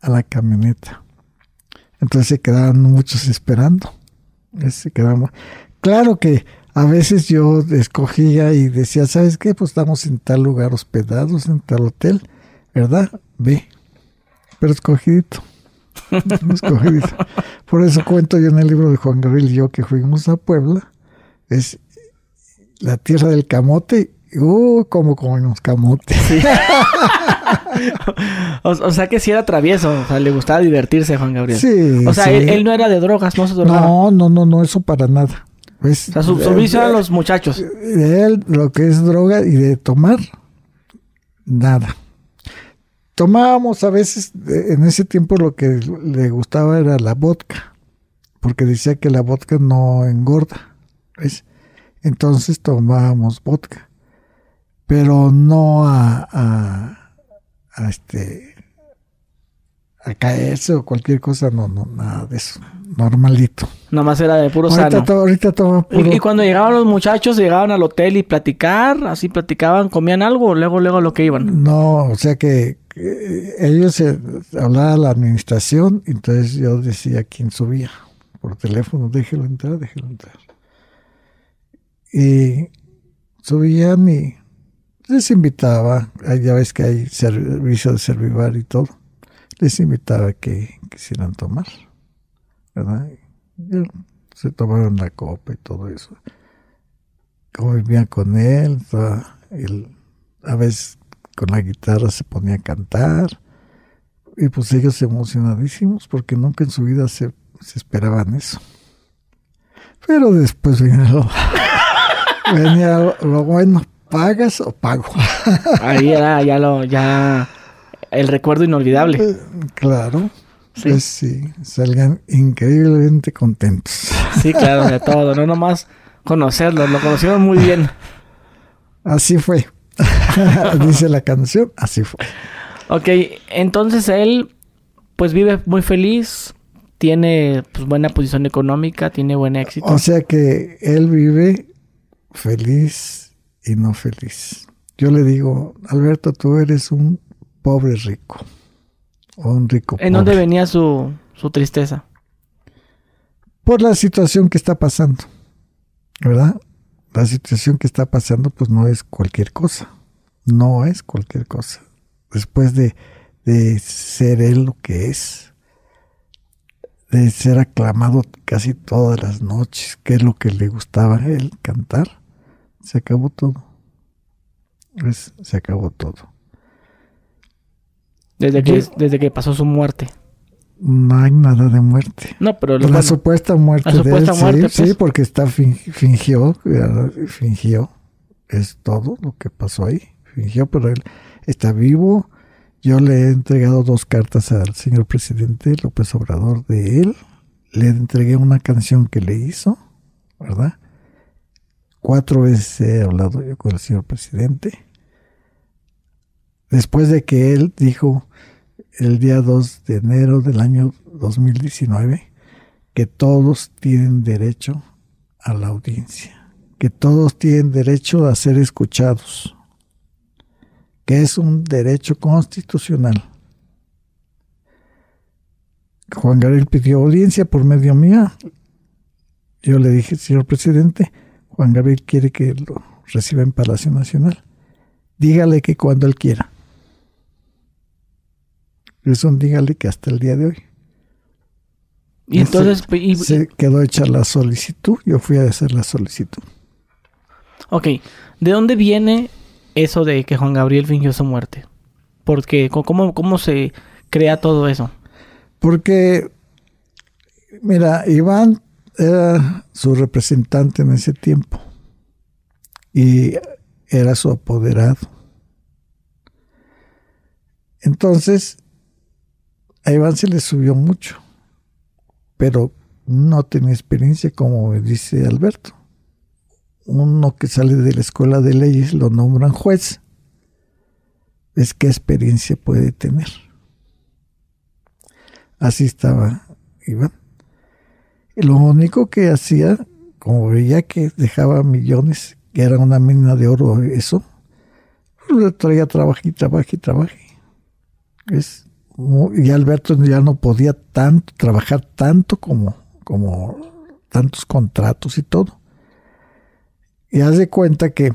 a la camioneta. Entonces se quedaban muchos esperando. Se quedaban. Claro que a veces yo escogía y decía, ¿sabes qué? Pues estamos en tal lugar hospedados, en tal hotel, ¿verdad? Ve. Pero escogidito. escogidito. Por eso cuento yo en el libro de Juan Gabriel y yo que fuimos a Puebla es la tierra del camote. Uh, como comemos camote. o, sea que sí era travieso, o sea, le gustaba divertirse Juan Gabriel. Sí. O sea, él, no era de drogas, no se drogaba. No, no, no, no, eso para nada. Pues, o sea, vicio eran los muchachos. De él, lo que es droga y de tomar, nada. Tomábamos a veces, en ese tiempo lo que le gustaba era la vodka, porque decía que la vodka no engorda. Entonces tomábamos vodka, pero no a, a, este a caerse o cualquier cosa, no, no, nada de eso, normalito. Nomás era de puro ahorita sano. ahorita puro... ¿Y, cuando llegaban los muchachos, llegaban al hotel y platicar, así platicaban, comían algo, luego, luego lo que iban. No, o sea que, ellos se, hablaban la administración, entonces yo decía quién subía por teléfono, déjelo entrar, déjelo entrar. Y subían y les invitaba, ya ves que hay servicio de servivar y todo, les invitaba a que quisieran tomar, ¿verdad? se tomaron la copa y todo eso. Como vivían con él, a veces con la guitarra se ponía a cantar, y pues ellos emocionadísimos porque nunca en su vida se, esperaban eso. Pero después vino Venía lo bueno, ¿pagas o pago? Ahí era ya lo, ya el recuerdo inolvidable. Claro. Sí. Pues sí, salgan increíblemente contentos. Sí, claro, de todo, no nomás conocerlo, lo conocieron muy bien. Así fue. Dice la canción, así fue. Ok, entonces él pues vive muy feliz, tiene pues, buena posición económica, tiene buen éxito. O sea que él vive feliz y no feliz. Yo le digo, Alberto, tú eres un pobre rico. O un rico ¿En dónde venía su, su tristeza? Por la situación que está pasando. ¿Verdad? La situación que está pasando, pues no es cualquier cosa. No es cualquier cosa. Después de, de ser él lo que es, de ser aclamado casi todas las noches, que es lo que le gustaba a él cantar, se acabó todo. se acabó todo. Desde que, desde que pasó su muerte. No hay nada de muerte. No, pero la supuesta muerte de él, sí, sí, pues. porque está fingió, fingió. Es todo lo que pasó ahí. Fingió, pero él está vivo yo le he entregado dos cartas al señor presidente López Obrador de él. Le entregué una canción que le hizo, ¿verdad? Cuatro veces he hablado yo con el señor presidente. Después de que él dijo el día 2 de enero del año 2019 que todos tienen derecho a la audiencia, que todos tienen derecho a ser escuchados, que es un derecho constitucional. Juan Gabriel pidió audiencia por medio mía. Yo le dije, señor presidente, Juan Gabriel quiere que lo reciba en Palacio Nacional. Dígale que cuando él quiera. Eso dígale que hasta el día de hoy. Y entonces... se quedó hecha la solicitud, yo fui a hacer la solicitud. Ok, ¿de dónde viene eso de que Juan Gabriel fingió su muerte? Porque, ¿cómo, cómo se crea todo eso? Porque, mira, Iván era su representante en ese tiempo y era su apoderado. Entonces, a Iván se le subió mucho pero no tenía experiencia, como dice Alberto. Uno que sale de la escuela de leyes lo nombran juez. Es qué experiencia puede tener. Así estaba Iván. Y lo único que hacía, como veía que dejaba millones, que era una mina de oro eso, pues, le traía trabajo y trabajo y trabajo. Es y Alberto ya no podía tanto trabajar tanto como, como tantos contratos y todo. Y haz de cuenta que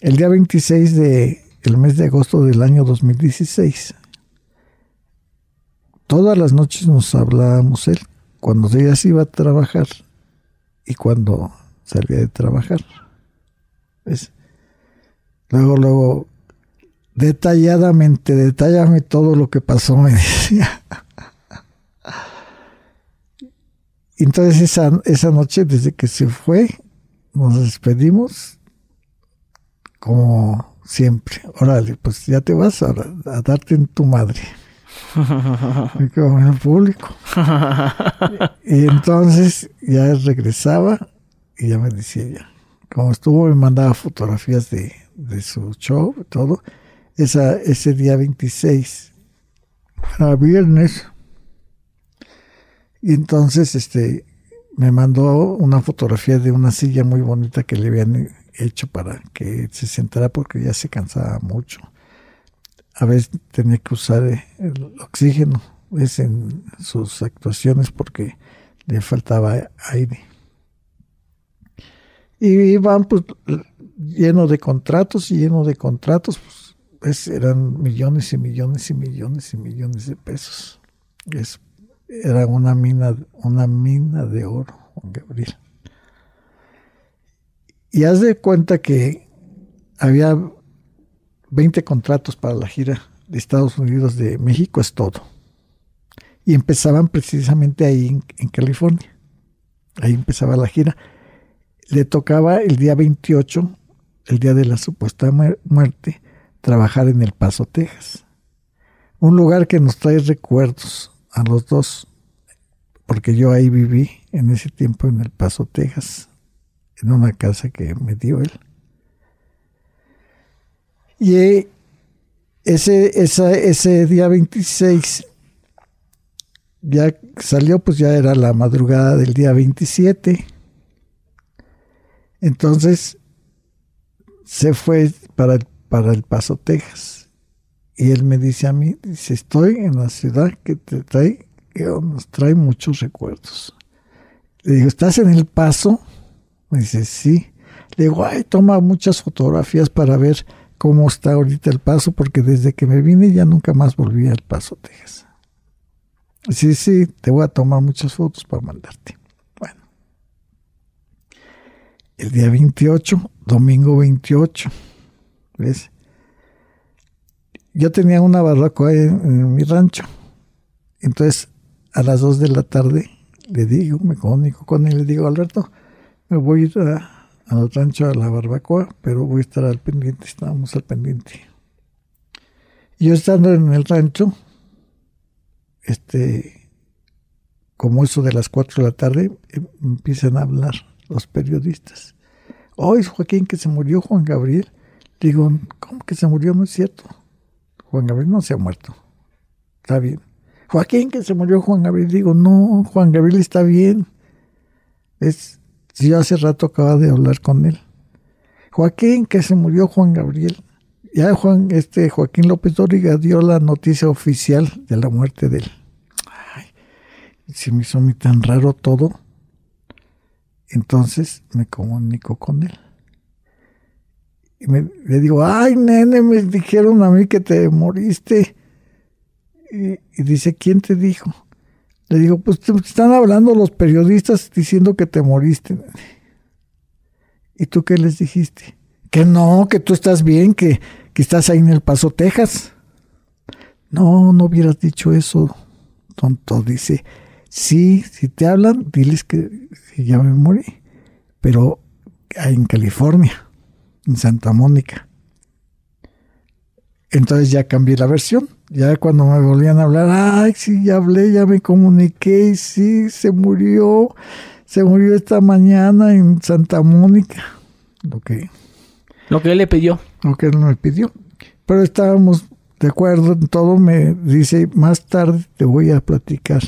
el día 26 de mes de agosto del año 2016, todas las noches nos hablábamos él, cuando ella se iba a trabajar y cuando salía de trabajar. Luego, luego detalladamente, detallame todo lo que pasó, me decía. Entonces esa, esa noche, desde que se fue, nos despedimos como siempre. Órale, pues ya te vas a, darte en tu madre. en el público. y entonces ya regresaba y ya me decía ya. Como estuvo, me mandaba fotografías de, de su show, todo esa, ese día 26, era viernes. Y entonces este, me mandó una fotografía de una silla muy bonita que le habían hecho para que se sentara porque ya se cansaba mucho. A veces tenía que usar el oxígeno es en sus actuaciones porque le faltaba aire. Y iban pues lleno de contratos y lleno de contratos, pues pues eran millones y millones y millones y millones de pesos. Es, era una mina, una mina de oro, Juan Gabriel. Y haz de cuenta que había 20 contratos para la gira de Estados Unidos de México es todo. Y empezaban precisamente ahí en, en California. Ahí empezaba la gira. Le tocaba el día 28, el día de la supuesta muerte, trabajar en El Paso, Texas. Un lugar que nos trae recuerdos a los dos, porque yo ahí viví en ese tiempo en El Paso, Texas, en una casa que me dio él. Y ese, ese día 26 ya salió, pues ya era la madrugada del día 27. Entonces se fue para el para El Paso, Texas. Y él me dice a mí, dice, estoy en la ciudad que te trae, que nos trae muchos recuerdos. Le digo, ¿estás en El Paso? Me dice, sí. Le digo, ay, toma muchas fotografías para ver cómo está ahorita El Paso, porque desde que me vine ya nunca más volví a El Paso, Texas. Sí, sí, te voy a tomar muchas fotos para mandarte. Bueno. El día 28, domingo 28 yo tenía una barbacoa en, mi rancho. Entonces, a las 2 de la tarde, le digo, me comunico con él, le digo, Alberto, me voy a ir al rancho a la barbacoa, pero voy a estar al pendiente, estábamos al pendiente. Yo estando en el rancho, este, como eso de las 4 de la tarde, em, empiezan a hablar los periodistas. Hoy Joaquín que se murió Juan Gabriel. Digo, ¿cómo que se murió? No es cierto. Juan Gabriel no se ha muerto. está bien. Joaquín, que se murió Juan Gabriel. Digo, no, Juan Gabriel está bien. Es, yo hace rato acaba de hablar con él. Joaquín, que se murió Juan Gabriel. Ya Juan, este Joaquín López Dóriga dio la noticia oficial de la muerte de él. Ay, se me hizo tan raro todo. Entonces me comunico con él. Y me, le digo, ay, nene, me dijeron a mí que te moriste. Y, dice, ¿quién te dijo? Le digo, pues te están hablando los periodistas diciendo que te moriste. ¿Y tú qué les dijiste? Que no, que tú estás bien, que, que estás ahí en El Paso, Texas. No, no hubieras dicho eso, tonto. Dice, sí, si te hablan, diles que, que ya me morí. Pero en California, en Santa Mónica. Entonces ya cambié la versión. Ya cuando me volvían a hablar, ay, sí, ya hablé, ya me comuniqué, sí, se murió, se murió esta mañana en Santa Mónica. Lo que, lo que él le pidió. Lo que él me pidió. Pero estábamos de acuerdo en todo. Me dice, más tarde te voy a platicar.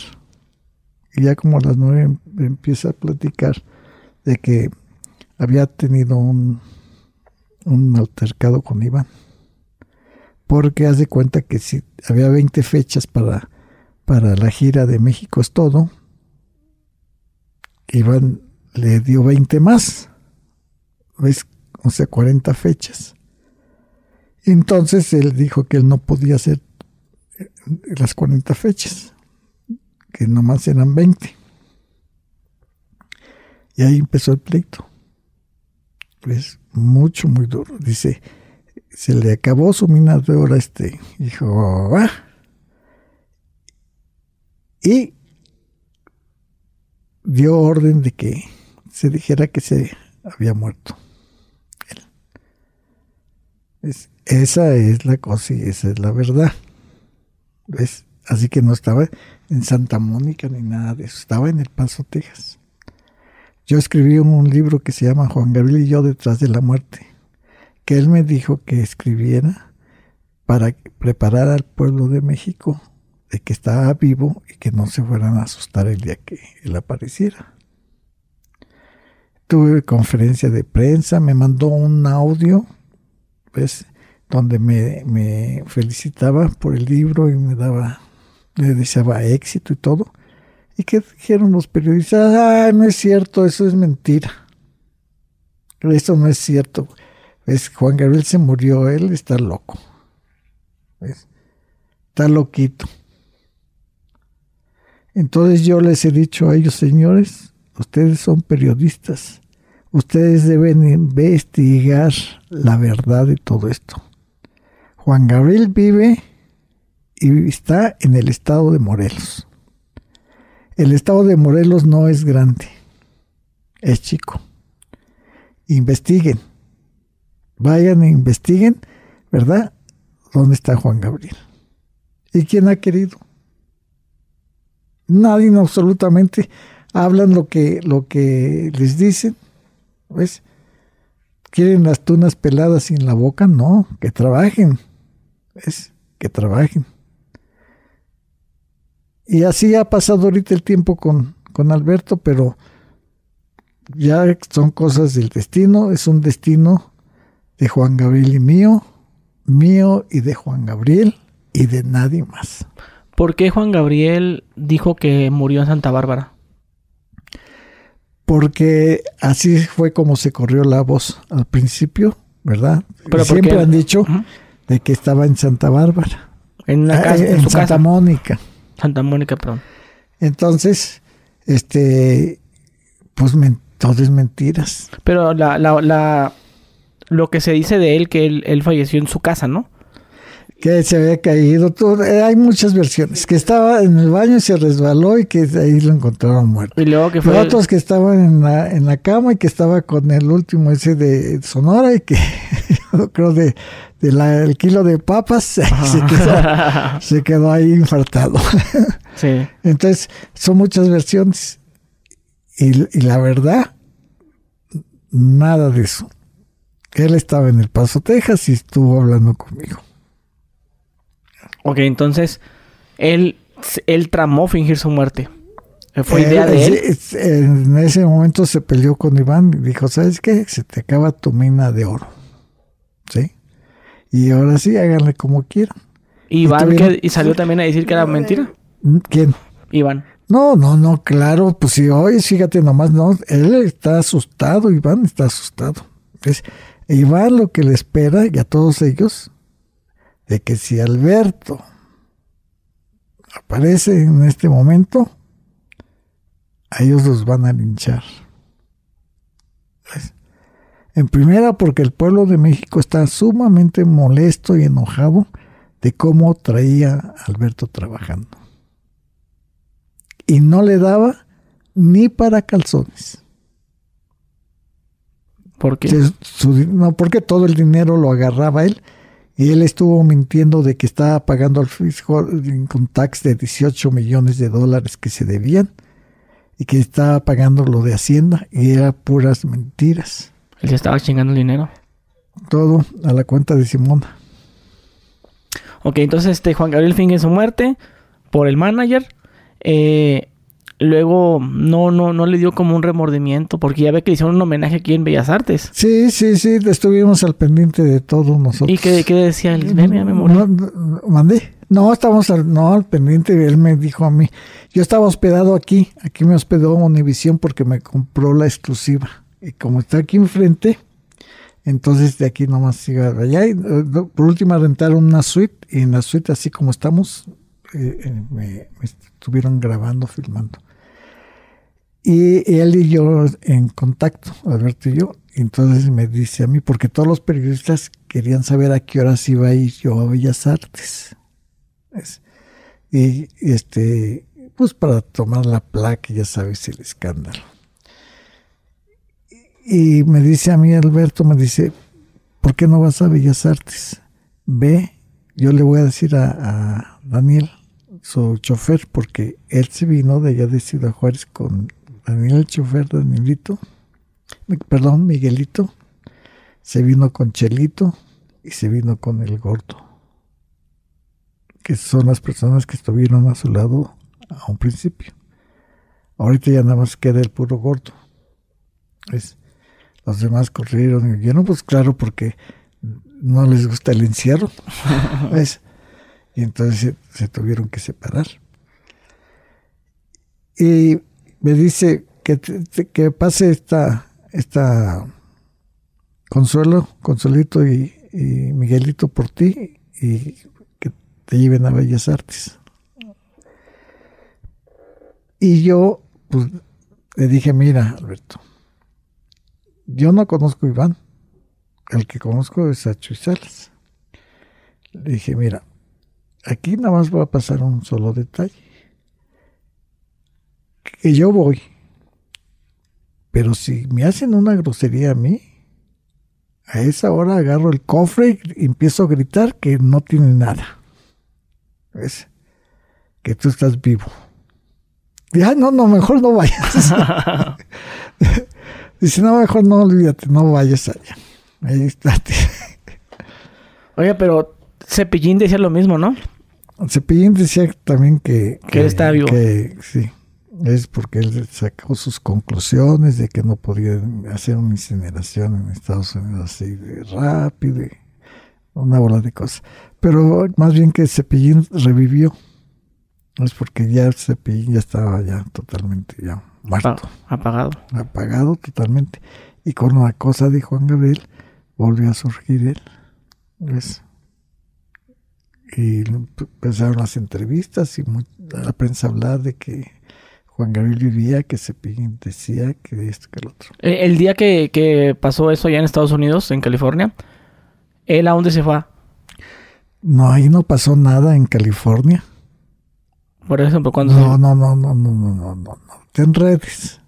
Y ya como a las nueve empieza a platicar de que había tenido un, un altercado con Iván porque haz de cuenta que si había 20 fechas para, para la gira de México es todo, Iván le dio 20 más, ¿ves? O sea, 40 fechas. Entonces él dijo que él no podía hacer eh, las 40 fechas, que nomás eran 20. Y ahí empezó el pleito. Es mucho, muy duro. Dice, se le acabó su mina de oro a este. Dijo, ah". Y dio orden de que se dijera que se había muerto. esa es la cosa y esa es la verdad. ¿Ves? Así que no estaba en Santa Mónica ni nada de eso, estaba en El Paso, Texas. Yo escribí un libro que se llama Juan Gabriel y yo detrás de la muerte que él me dijo que escribiera para preparar al pueblo de México de que estaba vivo y que no se fueran a asustar el día que él apareciera. Tuve conferencia de prensa, me mandó un audio, pues, donde me, me felicitaba por el libro y me daba, le deseaba éxito y todo. ¿Y qué dijeron los periodistas? Ah, no es cierto, eso es mentira. Eso no es cierto. Es Juan Gabriel se murió, él está loco. Está loquito. Entonces yo les he dicho a ellos, señores, ustedes son periodistas. Ustedes deben investigar la verdad de todo esto. Juan Gabriel vive y está en el estado de Morelos. El estado de Morelos no es grande, es chico. Investiguen Vayan e investiguen, ¿verdad? ¿Dónde está Juan Gabriel? ¿Y quién ha querido? Nadie absolutamente hablan lo que, lo que les dicen. ¿Ves? ¿Quieren las tunas peladas sin la boca? No, que trabajen. ¿Ves? Que trabajen. Y así ha pasado ahorita el tiempo con, con Alberto, pero ya son cosas del destino, es un destino de Juan Gabriel y mío, mío y de Juan Gabriel y de nadie más. ¿Por qué Juan Gabriel dijo que murió en Santa Bárbara? Porque así fue como se corrió la voz al principio, ¿verdad? Pero Siempre han dicho de que estaba en Santa Bárbara. En, la casa, en, Santa Mónica. Santa Mónica, perdón. Entonces, este, pues todo es mentiras. Pero la, la, la, lo que se dice de él, que él, falleció en su casa, ¿no? Que se había caído. Eh, hay muchas versiones. Que estaba en el baño y se resbaló y que ahí lo encontraron muerto. Y luego que fue. Otros que estaban en la, en la cama y que estaba con el último ese de Sonora y que creo de, el kilo de papas se quedó, ahí infartado. sí. Entonces, son muchas versiones. y la verdad, nada de eso. Él estaba en El Paso, Texas y estuvo hablando conmigo. Ok, entonces él, él tramó fingir su muerte. Fue idea de él. En ese momento se peleó con Iván y dijo, ¿sabes qué? Se te acaba tu mina de oro. ¿Sí? Y ahora sí, háganle como quieran. Iván, y, salió también a decir que era mentira. ¿Quién? Iván. No, no, no, claro, pues si hoy, fíjate nomás, no, él está asustado, Iván está asustado. Es, Iván lo que le espera, y a todos ellos, de que si Alberto aparece en este momento, a ellos los van a linchar. En primera, porque el pueblo de México está sumamente molesto y enojado de cómo traía a Alberto trabajando. Y no le daba ni para calzones. ¿Por qué? no, porque todo el dinero lo agarraba él y él estuvo mintiendo de que estaba pagando al fisco con tax de 18 millones de dólares que se debían y que estaba pagando lo de Hacienda y era puras mentiras. Él se estaba chingando el dinero. Todo a la cuenta de Simona. Ok, entonces este Juan Gabriel finge su muerte por el manager. Eh, luego no, no, no le dio como un remordimiento, porque ya ve que le hicieron un homenaje aquí en Bellas Artes. Sí, sí, sí, estuvimos al pendiente de todo nosotros. ¿Y qué, qué decía él? No, mandé. No, estábamos al, no, al pendiente. Él me dijo a mí, yo estaba hospedado aquí, aquí me hospedó Univision porque me compró la exclusiva. Y como está aquí enfrente, entonces de aquí nomás iba allá. Y, eh, por último rentaron una suite y en la suite así como estamos, eh, eh, me, estuvieron grabando, filmando. Y él y yo en contacto, Alberto y yo, entonces me dice a mí, porque todos los periodistas querían saber a qué horas iba a ir yo a Bellas Artes. y, este, pues para tomar la placa, ya sabes, el escándalo. Y me dice a mí Alberto, me dice, ¿por qué no vas a Bellas Artes? Ve, yo le voy a decir a, a Daniel, su chofer, porque él se vino de allá de Ciudad Juárez con Daniel, el chofer, Danielito, perdón, Miguelito, se vino con Chelito y se vino con el gordo, que son las personas que estuvieron a su lado a un principio. Ahorita ya nada más queda el puro gordo. Es, los demás corrieron y huyeron, pues claro, porque no les gusta el encierro. ¿ves? Y entonces se, tuvieron que separar. Y me dice que, que pase esta, esta Consuelo, Consuelito y, y, Miguelito por ti y que te lleven a Bellas Artes. Y yo, pues, le dije, mira, Alberto, yo no conozco a Iván. El que conozco es a Chuy Salas. Le dije, mira, aquí nada más va a pasar un solo detalle. Que yo voy. Pero si me hacen una grosería a mí, a esa hora agarro el cofre y empiezo a gritar que no tiene nada. ¿Ves? Que tú estás vivo. Ya, no, no, mejor no vayas. Dice, no, mejor no olvídate, no vayas allá. Ahí está. Oye, pero Cepillín decía lo mismo, ¿no? Cepillín decía también que... Que, él está vivo. Que, sí, es porque él sacó sus conclusiones de que no podía hacer una incineración en Estados Unidos así de rápido, una bola de cosas. Pero más bien que Cepillín revivió. Es porque ya Cepillín ya estaba ya totalmente ya muerto. apagado. Apagado totalmente. Y con una cosa de Juan Gabriel volvió a surgir él. ¿Ves? Y empezaron las entrevistas y la prensa hablar de que Juan Gabriel vivía, que se decía que esto, que el otro. El, día que, que, pasó eso ya en Estados Unidos, en California, ¿él a dónde se fue? No, ahí no pasó nada en California. Por ejemplo, cuando... No, no, no, no, no, no, no, no, en redes.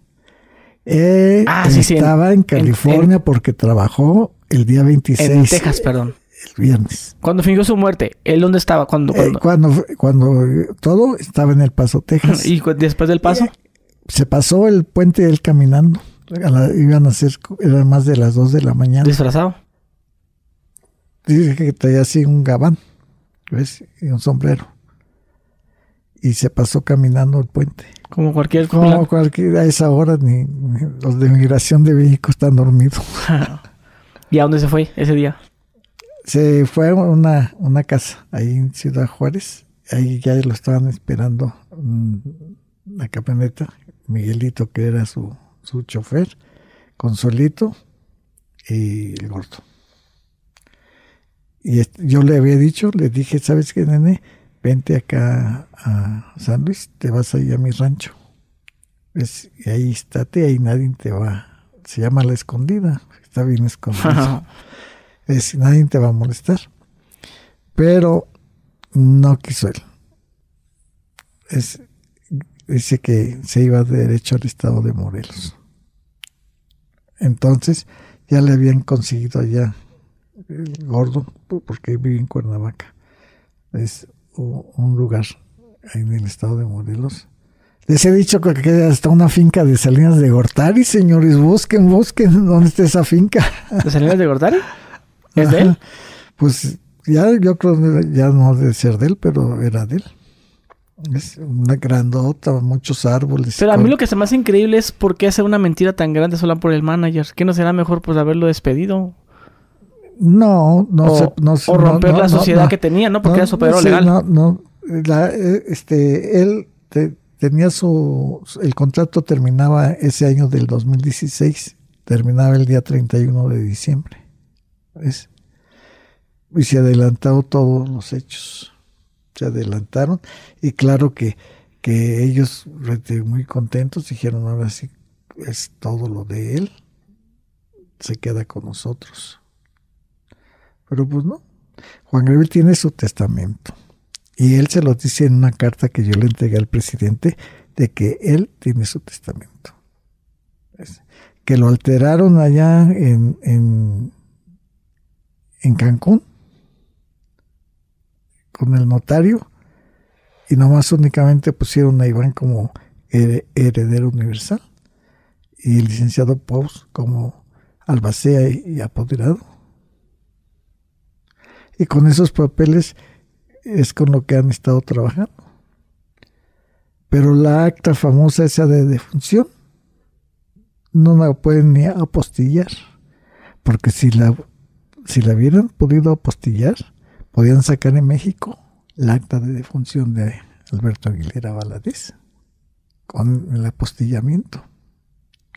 Eh, ah, estaba en California porque trabajó el día 26. En Texas, perdón. El viernes. Cuando fingió su muerte, ¿él dónde estaba? Cuando, eh, cuando... cuando, todo estaba en El Paso, Texas. ¿Y después del paso? se pasó el puente él caminando. iban a ser, eran más de las 2 de la mañana. ¿Disfrazado? Dice que traía así un gabán, ¿ves? Y un sombrero. y se pasó caminando el puente. Como cualquier... Como cualquier... A esa hora ni, los de migración de México están dormidos. ¿Y a dónde se fue ese día? Se fue a una, una casa ahí en Ciudad Juárez. Ahí ya lo estaban esperando mm, la camioneta. Miguelito, que era su, su chofer, Consolito y el gordo. Y yo le había dicho, le dije, ¿sabes qué, nene? Vente acá a San Luis, te vas ahí a mi rancho. y ahí estate, ahí nadie te va. Se llama La Escondida, está bien escondido. es, nadie te va a molestar. Pero no quiso él. Es, dice que se iba derecho al estado de Morelos. Entonces ya le habían conseguido allá el gordo, porque vive en Cuernavaca. Es un lugar en el estado de Morelos. Les he dicho que hay hasta una finca de Salinas de Gortari, señores. Busquen, busquen dónde está esa finca. ¿De Salinas de Gortari? ¿Es de él? Pues ya yo creo que ya no debe ser de él, pero era de él. Es una grandota, muchos árboles. Pero a mí lo que se me hace increíble es por qué hacer una mentira tan grande solo por el manager. ¿Qué no será mejor pues haberlo despedido? No, no o, no O romper la sociedad que tenía, ¿no? Porque era superior legal. No, no. Eh, este, él tenía su. El contrato terminaba ese año del 2016. Terminaba el día 31 de diciembre. ¿Ves? Y se adelantaron todos los hechos se adelantaron y claro que, que ellos muy contentos dijeron ahora sí es todo lo de él, se queda con nosotros. Pero pues no, Juan Gabriel tiene su testamento y él se lo dice en una carta que yo le entregué al presidente de que él tiene su testamento. que lo alteraron allá en, en, en Cancún con el notario y nomás únicamente pusieron a Iván como heredero universal y el licenciado Pous como albacea y apoderado. Y con esos papeles es con lo que han estado trabajando. Pero la acta famosa esa de defunción no la pueden ni apostillar, porque si la, si la hubieran podido apostillar, podían sacar en México el acta de defunción de Alberto Aguilera Valadez con el apostillamiento.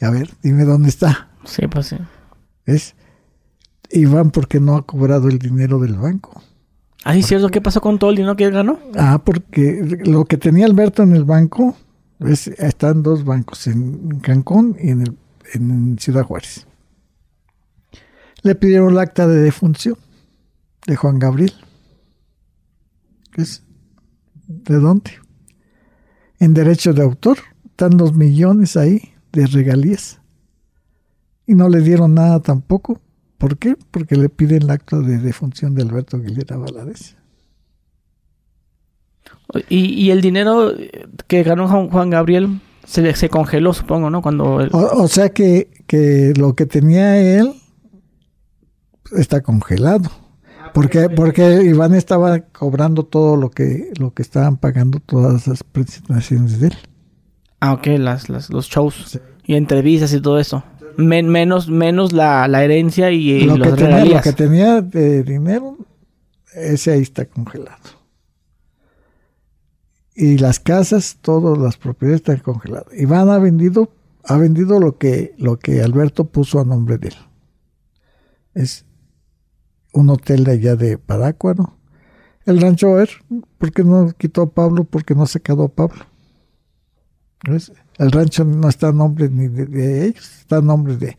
A ver, dime dónde está. Sí, pues sí. Es Iván porque no ha cobrado el dinero del banco. Ah, ¿es cierto? ¿Qué pasó con todo el dinero que él ganó? Ah, porque lo que tenía Alberto en el banco es, está en dos bancos, en Cancún y en, el, en Ciudad Juárez. Le pidieron el acta de defunción de Juan Gabriel. ¿De dónde? En derecho de autor, están dos millones ahí de regalías. Y no le dieron nada tampoco. ¿Por qué? Porque le piden el acto de defunción de Alberto Aguilera Valadez. Y, el dinero que ganó Juan Gabriel se, se congeló, supongo, ¿no? Cuando o, sea que, que lo que tenía él está congelado. Porque, porque Iván estaba cobrando todo lo que, lo que estaban pagando todas las presentaciones de él. Ah, ok, las, las, los shows y entrevistas y todo eso. menos menos la, la herencia y, lo que tenía, Lo que tenía de dinero, ese ahí está congelado. Y las casas, todas las propiedades están congeladas. Iván ha vendido, ha vendido lo que, lo que Alberto puso a nombre de él. Es un hotel de allá de Parácuaro. El rancho, a ver, ¿por qué no quitó a Pablo? Porque no se quedó a Pablo. El rancho no está a nombre ni de, ellos, está a nombre de,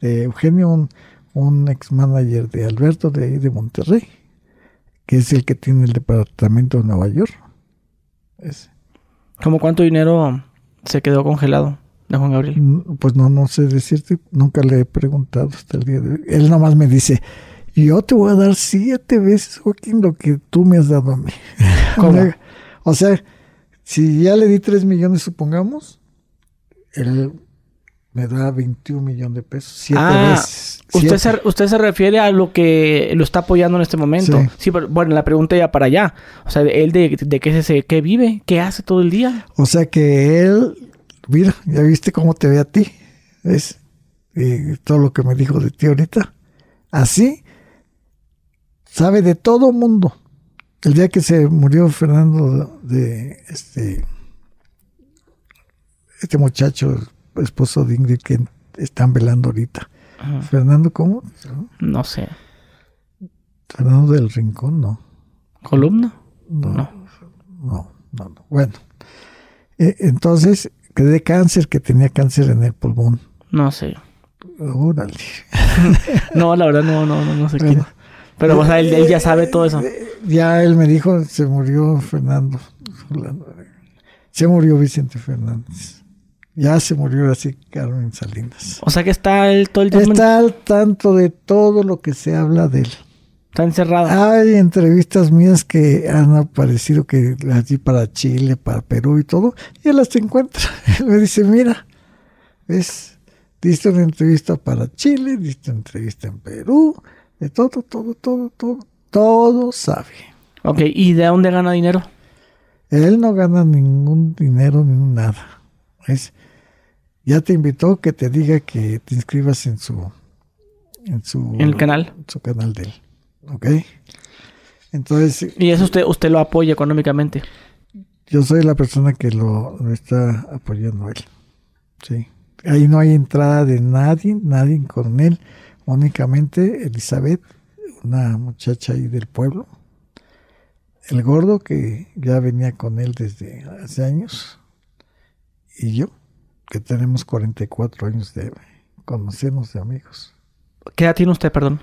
Eugenio, un, ex manager de Alberto de ahí de Monterrey, que es el que tiene el departamento de Nueva York. ¿Cómo cuánto dinero se quedó congelado de Juan Gabriel? Mm, pues no, no sé decirte, nunca le he preguntado hasta el día de hoy. Él nomás me dice, yo te voy a dar siete veces, Joaquín, lo que tú me has dado a mí. o sea, si ya le di tres millones, supongamos, él me da 21 millones de pesos. Siete Ah, veces. Usted Siete. se, usted se refiere a lo que lo está apoyando en este momento. Sí. Sí, pero bueno, la pregunta ya para allá. O sea, él de, de qué, se, qué vive, qué hace todo el día. O sea que él, mira, ya viste cómo te ve a ti. ¿Ves? Y todo lo que me dijo de ti ahorita. Así, sabe de todo mundo. El día que se murió Fernando de este, este muchacho, esposo de Ingrid, que están velando ahorita. Ajá. Fernando, ¿cómo? No sé. Fernando del Rincón, no. ¿Columna? No, No. no, no, no. Bueno, eh, entonces, que de cáncer, que tenía cáncer en el pulmón. No sé. Órale. No, la verdad no, no, no, no sé Bueno. quién. Pero, o sea, él, él ya sabe todo eso. Eh, Ya él me dijo, se murió Fernando. Se murió Vicente Fernández. Ya se murió así Carmen Salinas. O sea que está él todo el tiempo Está al tanto de todo lo que se habla de él. está encerrado. Hay entrevistas mías que han aparecido que di para Chile, para Perú y todo, y él las encuentra. Él me dice, mira, ves, diste una entrevista para Chile, diste una entrevista en Perú, de todo, todo, todo, todo, todo sabe. Ok, ¿y de dónde gana dinero? Él no gana ningún dinero ni nada. Es, ya te invitó que te diga que te inscribas en su en su En el canal. en su canal de él. ¿Ok? Entonces, Y eso usted, usted lo apoya económicamente. yo soy la persona que lo, lo está apoyando a él. Sí. Ahí no hay entrada de nadie, nadie con él. Únicamente Elizabeth, una muchacha ahí del pueblo. El gordo que ya venía con él desde hace años. Y yo, que tenemos 44 años de conocernos de amigos. ¿Qué edad tiene usted, perdón?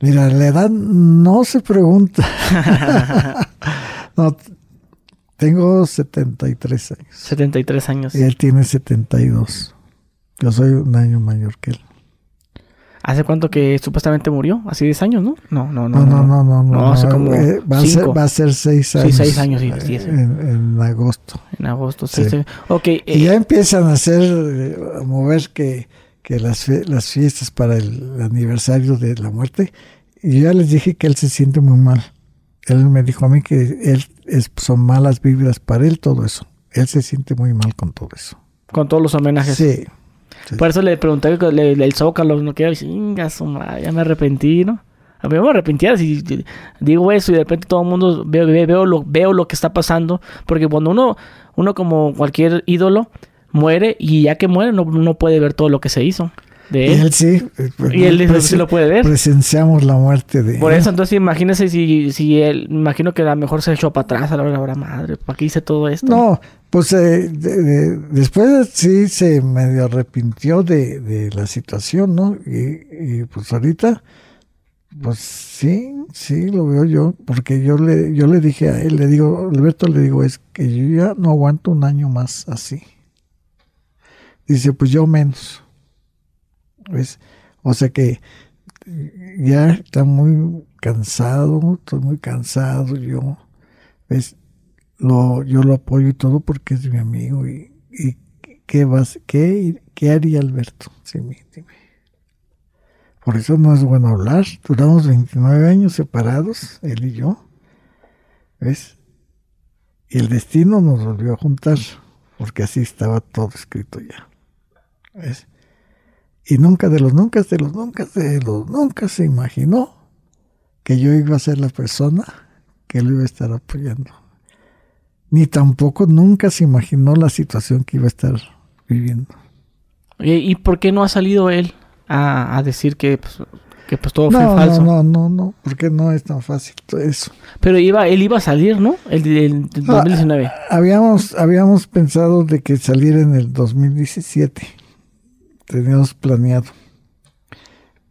Mira, la edad no se pregunta. no, tengo 73 años. 73 años. Y él tiene 72. Yo soy un año mayor que él. ¿Hace cuánto que supuestamente murió? ¿Hace 10 años, no? No, no, No, no, no, no. no, No, hace no, como eh, va, a ser, va a ser seis Sí, años. seis años, sí, eh, sí, sí. En, en agosto. En agosto, Sí. sí. sí. Ok, Y eh, ya empiezan a hacer, eh, a mover que, que las, las fiestas para el aniversario de la muerte. Y yo ya les dije que él se siente muy mal. Él me dijo a mí que él es, son malas vibras para él todo eso. Él se siente muy mal con todo eso. con todos los homenajes. Sí. Por eso le pregunté le- el Zócalo, no quiero decir, "Inga su madre, ya me arrepentí, ¿no? A mí me arrepentía si digo eso y de repente todo el mundo veo, veo, veo lo, veo lo que está pasando. Porque cuando uno, uno como cualquier ídolo, muere y ya que muere no, no puede ver todo lo que se hizo de Y él. él sí. eh, pues, Y él presen- sí lo puede ver. Presenciamos la muerte de Por él. eso, entonces imagínese si, si él, imagino que a lo mejor se echó para atrás a la hora, hora madre, ¿para qué hice todo esto? No, pues eh, de- de- después sí se medio arrepintió de, de la situación, ¿no? Y, y, pues ahorita, pues sí, sí, lo veo yo, porque yo le, yo le dije a él, le digo, Alberto, le digo, es que yo ya no aguanto un año más así. Dice, pues yo menos. ¿Ves? O sea que ya está muy cansado, estoy muy cansado yo. ¿Ves? lo, yo lo apoyo y todo porque es mi amigo y, y ¿qué, vas, qué, qué haría Alberto? Dime. Por eso no es bueno hablar. Duramos 29 años separados, él y yo. ¿Ves? Y el destino nos volvió a juntar, porque así estaba todo escrito ya. ¿Ves? Y nunca de los nunca, de los nunca, de los nunca se imaginó que yo iba a ser la persona que lo iba a estar apoyando ni tampoco nunca se imaginó la situación que iba a estar viviendo. ¿Y, por qué no ha salido él a, a decir que, pues, que pues todo fue falso? no, no, no, no, porque no es tan fácil todo eso. Pero iba, él iba a salir, ¿no? El, del del Ah, 2019. Habíamos, habíamos pensado de que saliera en el 2017. Teníamos planeado.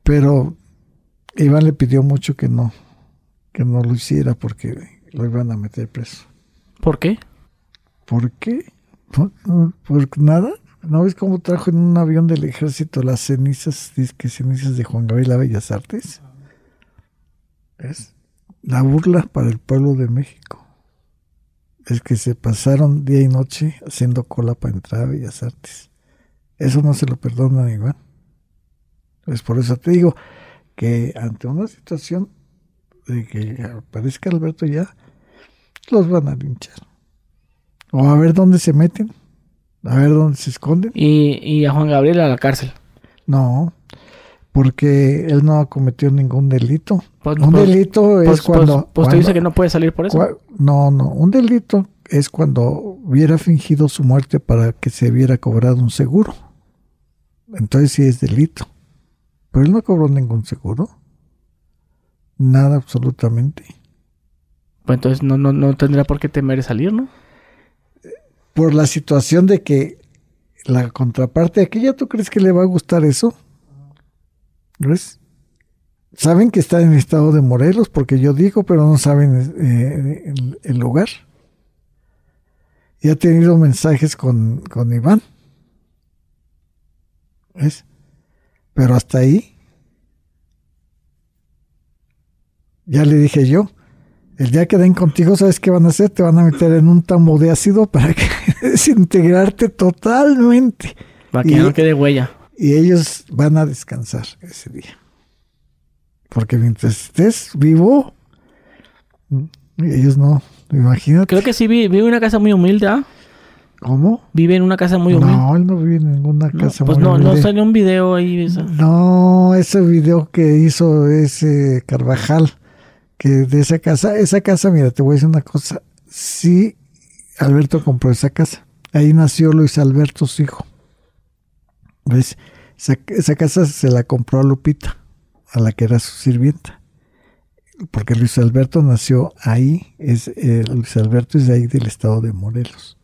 Pero Iván le pidió mucho que no, que no lo hiciera porque lo iban a meter preso. ¿Por qué? ¿Por qué? ¿Por, por nada? ¿No ves cómo trajo en un avión del ejército las cenizas, que cenizas de Juan Gabriel a Bellas Artes? Es la burla para el pueblo de México. Es que se pasaron día y noche haciendo cola para entrar a Bellas Artes. Eso no se lo perdonan igual. Pues por eso te digo que ante una situación de que aparezca Alberto ya, los van a linchar. O a ver dónde se meten, a ver dónde se esconden. Y, y a Juan Gabriel a la cárcel. No, porque él no ha cometido ningún delito. Pues, un pues, delito es pues, cuando... Pues, te dice que no puede salir por eso. No, no, un delito es cuando hubiera fingido su muerte para que se hubiera cobrado un seguro. Entonces sí es delito. Pero él no cobró ningún seguro. Nada absolutamente. Pues entonces no, no, no tendría por qué temer salir, ¿no? Por la situación de que la contraparte aquella, ¿tú crees que le va a gustar eso? ¿Ves? Saben que está en el estado de Morelos, porque yo digo, pero no saben eh, el, lugar. Y ha tenido mensajes con, con Iván. ¿Ves? Pero hasta ahí. Ya le dije yo, el día que den contigo, ¿sabes qué van a hacer? Te van a meter en un tambo de ácido para que desintegrarte totalmente. Para que no quede huella y ellos van a descansar ese día. Porque mientras estés vivo, ellos no, imagínate. Creo que sí vive en una casa muy humilde, ¿ah? ¿Cómo? Vive en una casa muy humilde. No, él no vive en ninguna casa pues muy no, humilde. Pues no, salió un video ahí. No, ese video que hizo ese Carvajal, que de esa casa, esa casa, mira, te voy a decir una cosa. Sí, Alberto compró esa casa. Ahí nació Luis Alberto, su hijo. ¿Ves? Esa, casa se la compró a Lupita, a la que era su sirvienta. Porque Luis Alberto nació ahí, es, eh, Luis Alberto es de ahí del estado de Morelos.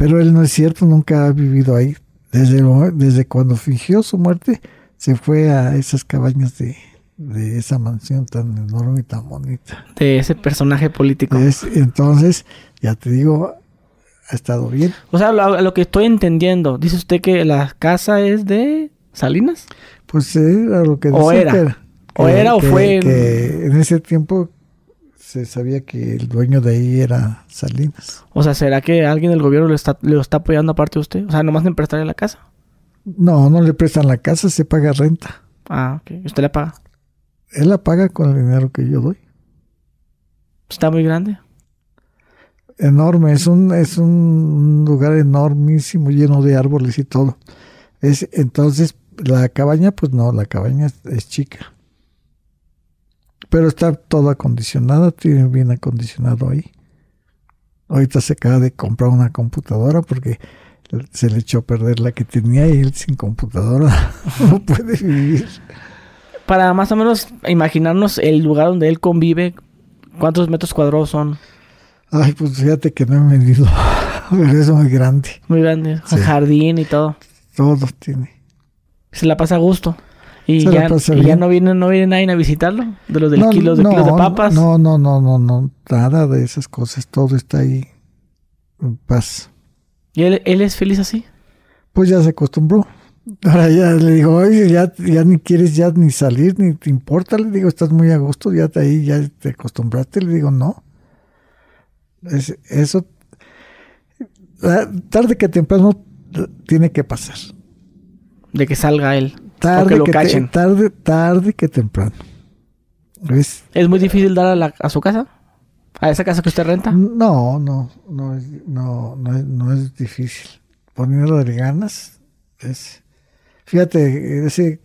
Pero él no es cierto, nunca ha vivido ahí. Desde, desde cuando fingió su muerte, se fue a esas cabañas de, esa mansión tan enorme y tan bonita. De ese personaje político. entonces, ya te digo, ha estado bien. O sea, lo, que estoy entendiendo, dice usted que la casa es de Salinas. Pues era lo que decía. O era. o era o fue. En ese tiempo se sabía que el dueño de ahí era Salinas. O sea, ¿será que alguien del gobierno le está, le está apoyando aparte de usted? O sea, nomás en prestarle la casa. No, no le prestan la casa, se paga renta. Ah, ok. ¿Usted la paga? Él la paga con el dinero que yo doy. ¿Está muy grande? enorme, es un, es un lugar enormísimo, lleno de árboles y todo. Es, entonces, la cabaña, pues no, la cabaña es, chica. Pero está todo acondicionado, tiene bien acondicionado ahí. Ahorita se acaba de comprar una computadora porque se le echó a perder la que tenía y él sin computadora no puede vivir. Para más o menos imaginarnos el lugar donde él convive, ¿cuántos metros cuadrados son? Ay, pues fíjate que no he medido. Pero es muy grande. Muy grande. Jardín y todo. Todo tiene. Se la pasa a gusto. Y, ya, y ya, no viene, no viene nadie a visitarlo. De los del kilo, de kilos de papas. No, no, no, no, no. Nada de esas cosas. Todo está ahí en paz. ¿Y él, él es feliz así? Pues ya se acostumbró. Ahora ya le digo, oye, ya, ya ni quieres ya ni salir, ni te importa. Le digo, estás muy a gusto, ya de ahí ya te acostumbraste. Le digo, no eso, tarde que temprano tiene que pasar. De que salga él. Tarde, que, tarde, tarde que temprano. ¿Ves? ¿Es muy difícil dar a, a, su casa? ¿A esa casa que usted renta? No, no, no es, no, no es, no es difícil. Poniéndole ganas, es... Fíjate, ese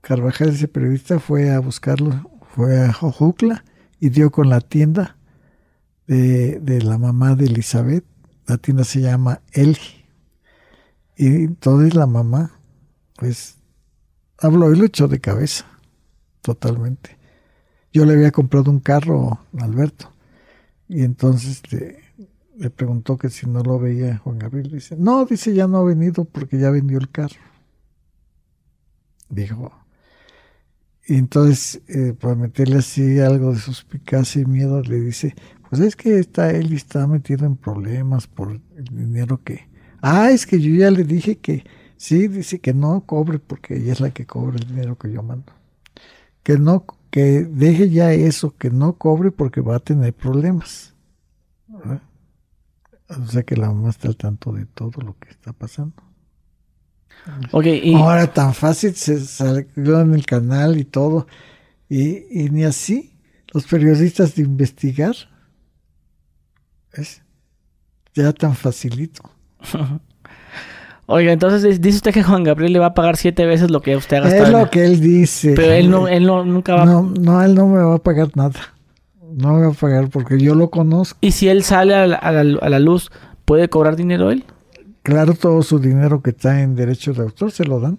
Carvajal, ese periodista, fue a buscarlo, fue a Jojucla y dio con la tienda de, la mamá de Elizabeth. La tienda se llama Eli. Y entonces la mamá, pues, habló y lo echó de cabeza. Totalmente. Yo le había comprado un carro a Alberto. Y entonces le preguntó que si no lo veía Juan Gabriel. Dice, no, dice, ya no ha venido porque ya vendió el carro. Dijo. Y entonces, eh, para meterle así algo de suspicacia y miedo, le dice, pues es que está él está metido en problemas por el dinero que... Ah, es que yo ya le dije que sí, dice que no cobre porque ella es la que cobra el dinero que yo mando. Que no, que deje ya eso, que no cobre porque va a tener problemas. O sea que la mamá está al tanto de todo lo que está pasando. Okay, Ahora tan fácil se salió en el canal y todo. Y, y ni así los periodistas de investigar. Es ya tan facilito. Oiga, entonces dice usted que Juan Gabriel le va a pagar siete veces lo que usted ha gastado. Es lo que él dice. Pero él no, él no nunca va. No, no, él no me va a pagar nada. No me va a pagar porque yo lo conozco. ¿Y si él sale a la, a la, luz, puede cobrar dinero él? Claro, todo su dinero que está en derechos de autor se lo dan.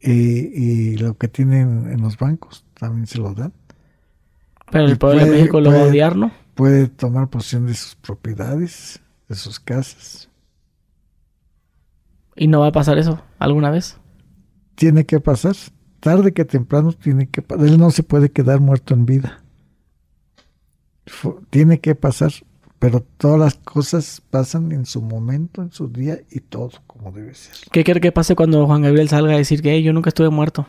Y, y, lo que tienen en los bancos también se lo dan. Pero el pueblo de México lo va a odiar, ¿no? Puede tomar posesión de sus propiedades, de sus casas. ¿Y no va a pasar eso alguna vez? Tiene que pasar. Tarde que temprano tiene que pasar. Él no se puede quedar muerto en vida. Tiene que pasar. Pero todas las cosas pasan en su momento, en su día y todo como debe ser. ¿Qué quiere que pase cuando Juan Gabriel salga a decir que yo nunca estuve muerto?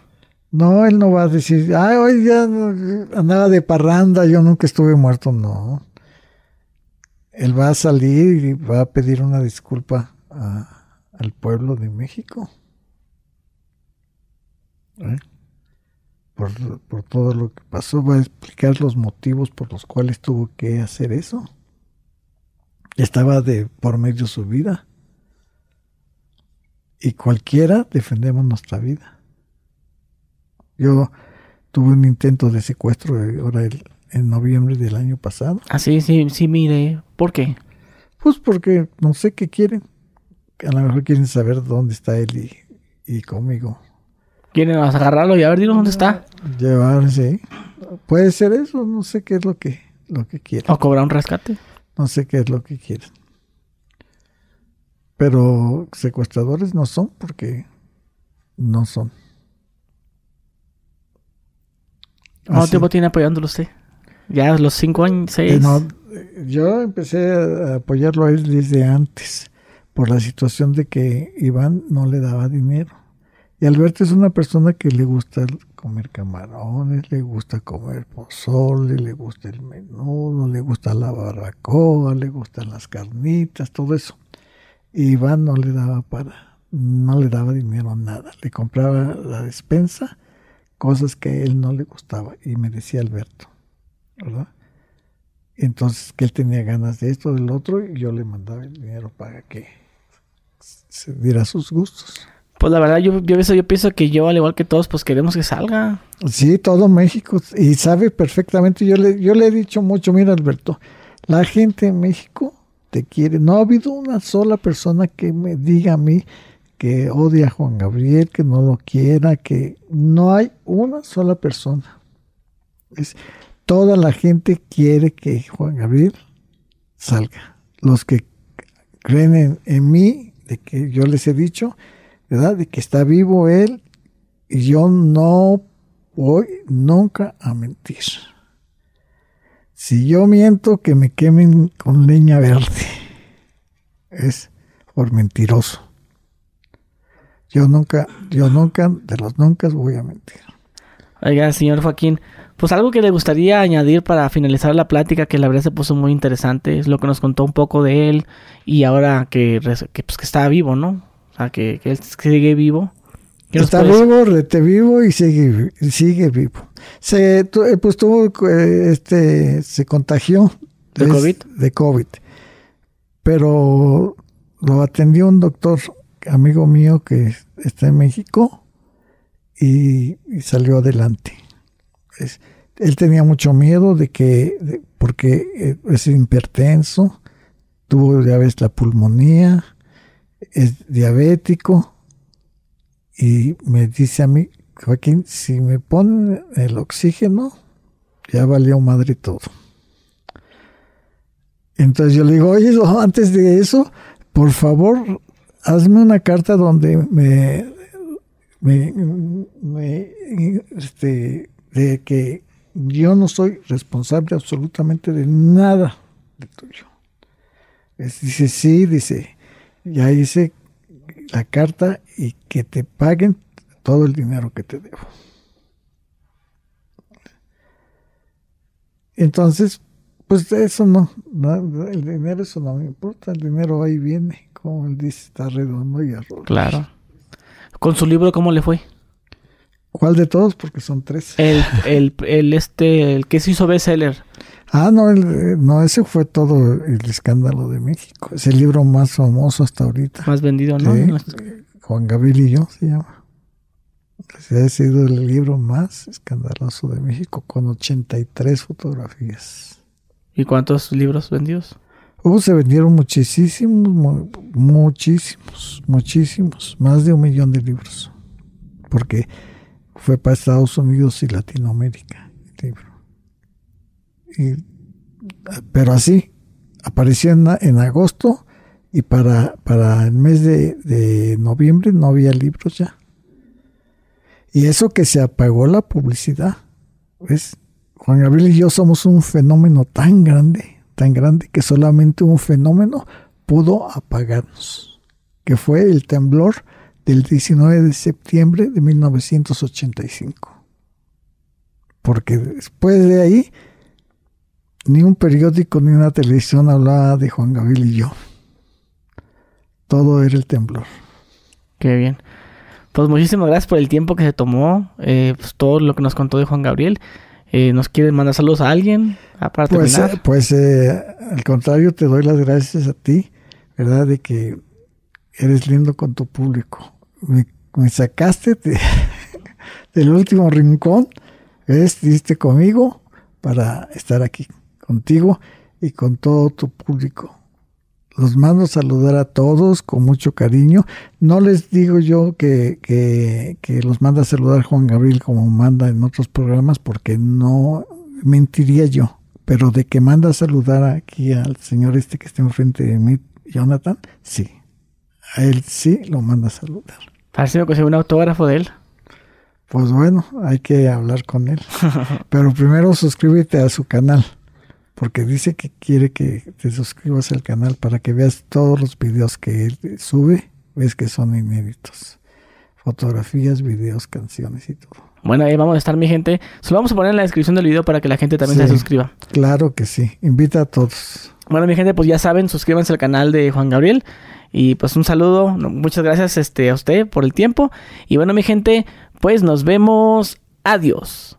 No, él no va a decir, ay, hoy ya andaba de parranda, yo nunca estuve muerto. No. Él va a salir y va a pedir una disculpa a, al pueblo de México. ¿Eh? Por, todo lo que pasó, va a explicar los motivos por los cuales tuvo que hacer eso. Estaba de por medio su vida. Y cualquiera defendemos nuestra vida. Yo tuve un intento de secuestro ahora en noviembre del año pasado. Ah, sí, sí, sí, mire. ¿Por qué? Pues porque no sé qué quieren a lo mejor quieren saber dónde está él y, conmigo. ¿Quieren agarrarlo y a ver, dinos dónde está? Llevar, sí. Puede ser eso, no sé qué es lo que, lo que quieren. ¿O cobrar un rescate? No sé qué es lo que quieren. Pero secuestradores no son porque no son. ¿Cuánto tiempo tiene apoyándolo usted? Ya los cinco años, seis. Eh, no, yo empecé a apoyarlo a él desde antes por la situación de que Iván no le daba dinero. Y Alberto es una persona que le gusta comer camarones, le gusta comer pozole, le gusta el menudo, le gusta la barbacoa, le gustan las carnitas, todo eso. Y Iván no le daba para, no le daba dinero a nada. Le compraba la despensa, cosas que a él no le gustaba. Y me decía Alberto, ¿verdad? Entonces que él tenía ganas de esto, del otro, y yo le mandaba el dinero para que se diera sus gustos. Pues la verdad, yo, yo, yo pienso que yo, al igual que todos, pues queremos que salga. Sí, todo México. Y sabe perfectamente, yo le, yo le he dicho mucho, mira Alberto, la gente en México te quiere. No ha habido una sola persona que me diga a mí que odia a Juan Gabriel, que no lo quiera, que no hay una sola persona. Es, toda la gente quiere que Juan Gabriel salga. Los que creen en mí de que yo les he dicho, ¿verdad? De que está vivo él y yo no voy nunca a mentir. Si yo miento, que me quemen con leña verde. Es por mentiroso. Yo nunca, yo nunca, de los nunca voy a mentir. Oiga, señor Joaquín, pues algo que le gustaría añadir para finalizar la plática, que la verdad se puso muy interesante, es lo que nos contó un poco de él y ahora que, que, pues, que está vivo, ¿no? O sea, que, que él sigue vivo. Está vivo, rete vivo y sigue, sigue vivo. Se, eh, pues tuvo, eh, este, se contagió. ¿De COVID? De COVID. Pero lo atendió un doctor, amigo mío que está en México y salió adelante él tenía mucho miedo de que, porque eh, es hipertenso, tuvo ya ves la pulmonía, es diabético y me dice a mí, Joaquín, si me ponen el oxígeno, ya valió madre todo. Entonces yo le digo, oye, antes de eso, por favor, hazme una carta donde me, me, este, de que yo no soy responsable absolutamente de nada de tuyo. dice, sí, dice, ya hice la carta y que te paguen todo el dinero que te debo. Entonces, Pues eso no, el dinero eso no me importa, el dinero ahí viene, como él dice, está redondo y arroz. Claro. ¿Con su libro cómo le fue? ¿Cuál de todos? Porque son tres. El, el, el este, el que se hizo bestseller. Ah, no, el, no, ese fue todo el escándalo de México. Es el libro más famoso hasta ahorita. Más vendido, ¿no? Juan Gabriel y yo se llama. Ese ha sido el libro más escandaloso de México, con 83 fotografías. ¿Y cuántos libros vendidos? Uh, se vendieron muchísimos, muchísimos, muchísimos, más de un millón de libros. Porque fue para Estados Unidos y Latinoamérica el libro. Pero así, apareció en, agosto y para, para el mes de, noviembre no había libros ya. Y eso que se apagó la publicidad. Juan Gabriel y yo somos un fenómeno tan grande, tan grande, que solamente un fenómeno pudo apagarnos, que fue el temblor del 19 de septiembre de 1985. Porque después de ahí, ni un periódico ni una televisión hablaba de Juan Gabriel y yo. Todo era el temblor. Qué bien. Pues muchísimas gracias por el tiempo que se tomó, eh, pues todo lo que nos contó de Juan Gabriel. Eh, ¿Nos quieren mandar saludos a alguien para pues, terminar? pues eh, al contrario, te doy las gracias a ti, ¿verdad? De que eres lindo con tu público. Me, sacaste del último rincón, estuviste conmigo para estar aquí contigo y con todo tu público. Los mando a saludar a todos con mucho cariño. No les digo yo que, que, los manda a saludar Juan Gabriel como manda en otros programas porque no mentiría yo. Pero de que manda a saludar aquí al señor este que está enfrente de mí, Jonathan, sí. A él sí lo manda a saludar. Parece que sea un autógrafo de él. Pues bueno, hay que hablar con él. Pero primero suscríbete a su canal porque dice que quiere que te suscribas al canal para que veas todos los videos que él sube, ves que son inéditos. Fotografías, videos, canciones y todo. Bueno, ahí vamos a estar, mi gente. Se lo vamos a poner en la descripción del video para que la gente también se suscriba. Claro que sí. Invita a todos. Bueno, mi gente, pues ya saben, suscríbanse al canal de Juan Gabriel. Y pues un saludo. Muchas gracias este, a usted por el tiempo. Y bueno, mi gente, pues nos vemos. Adiós.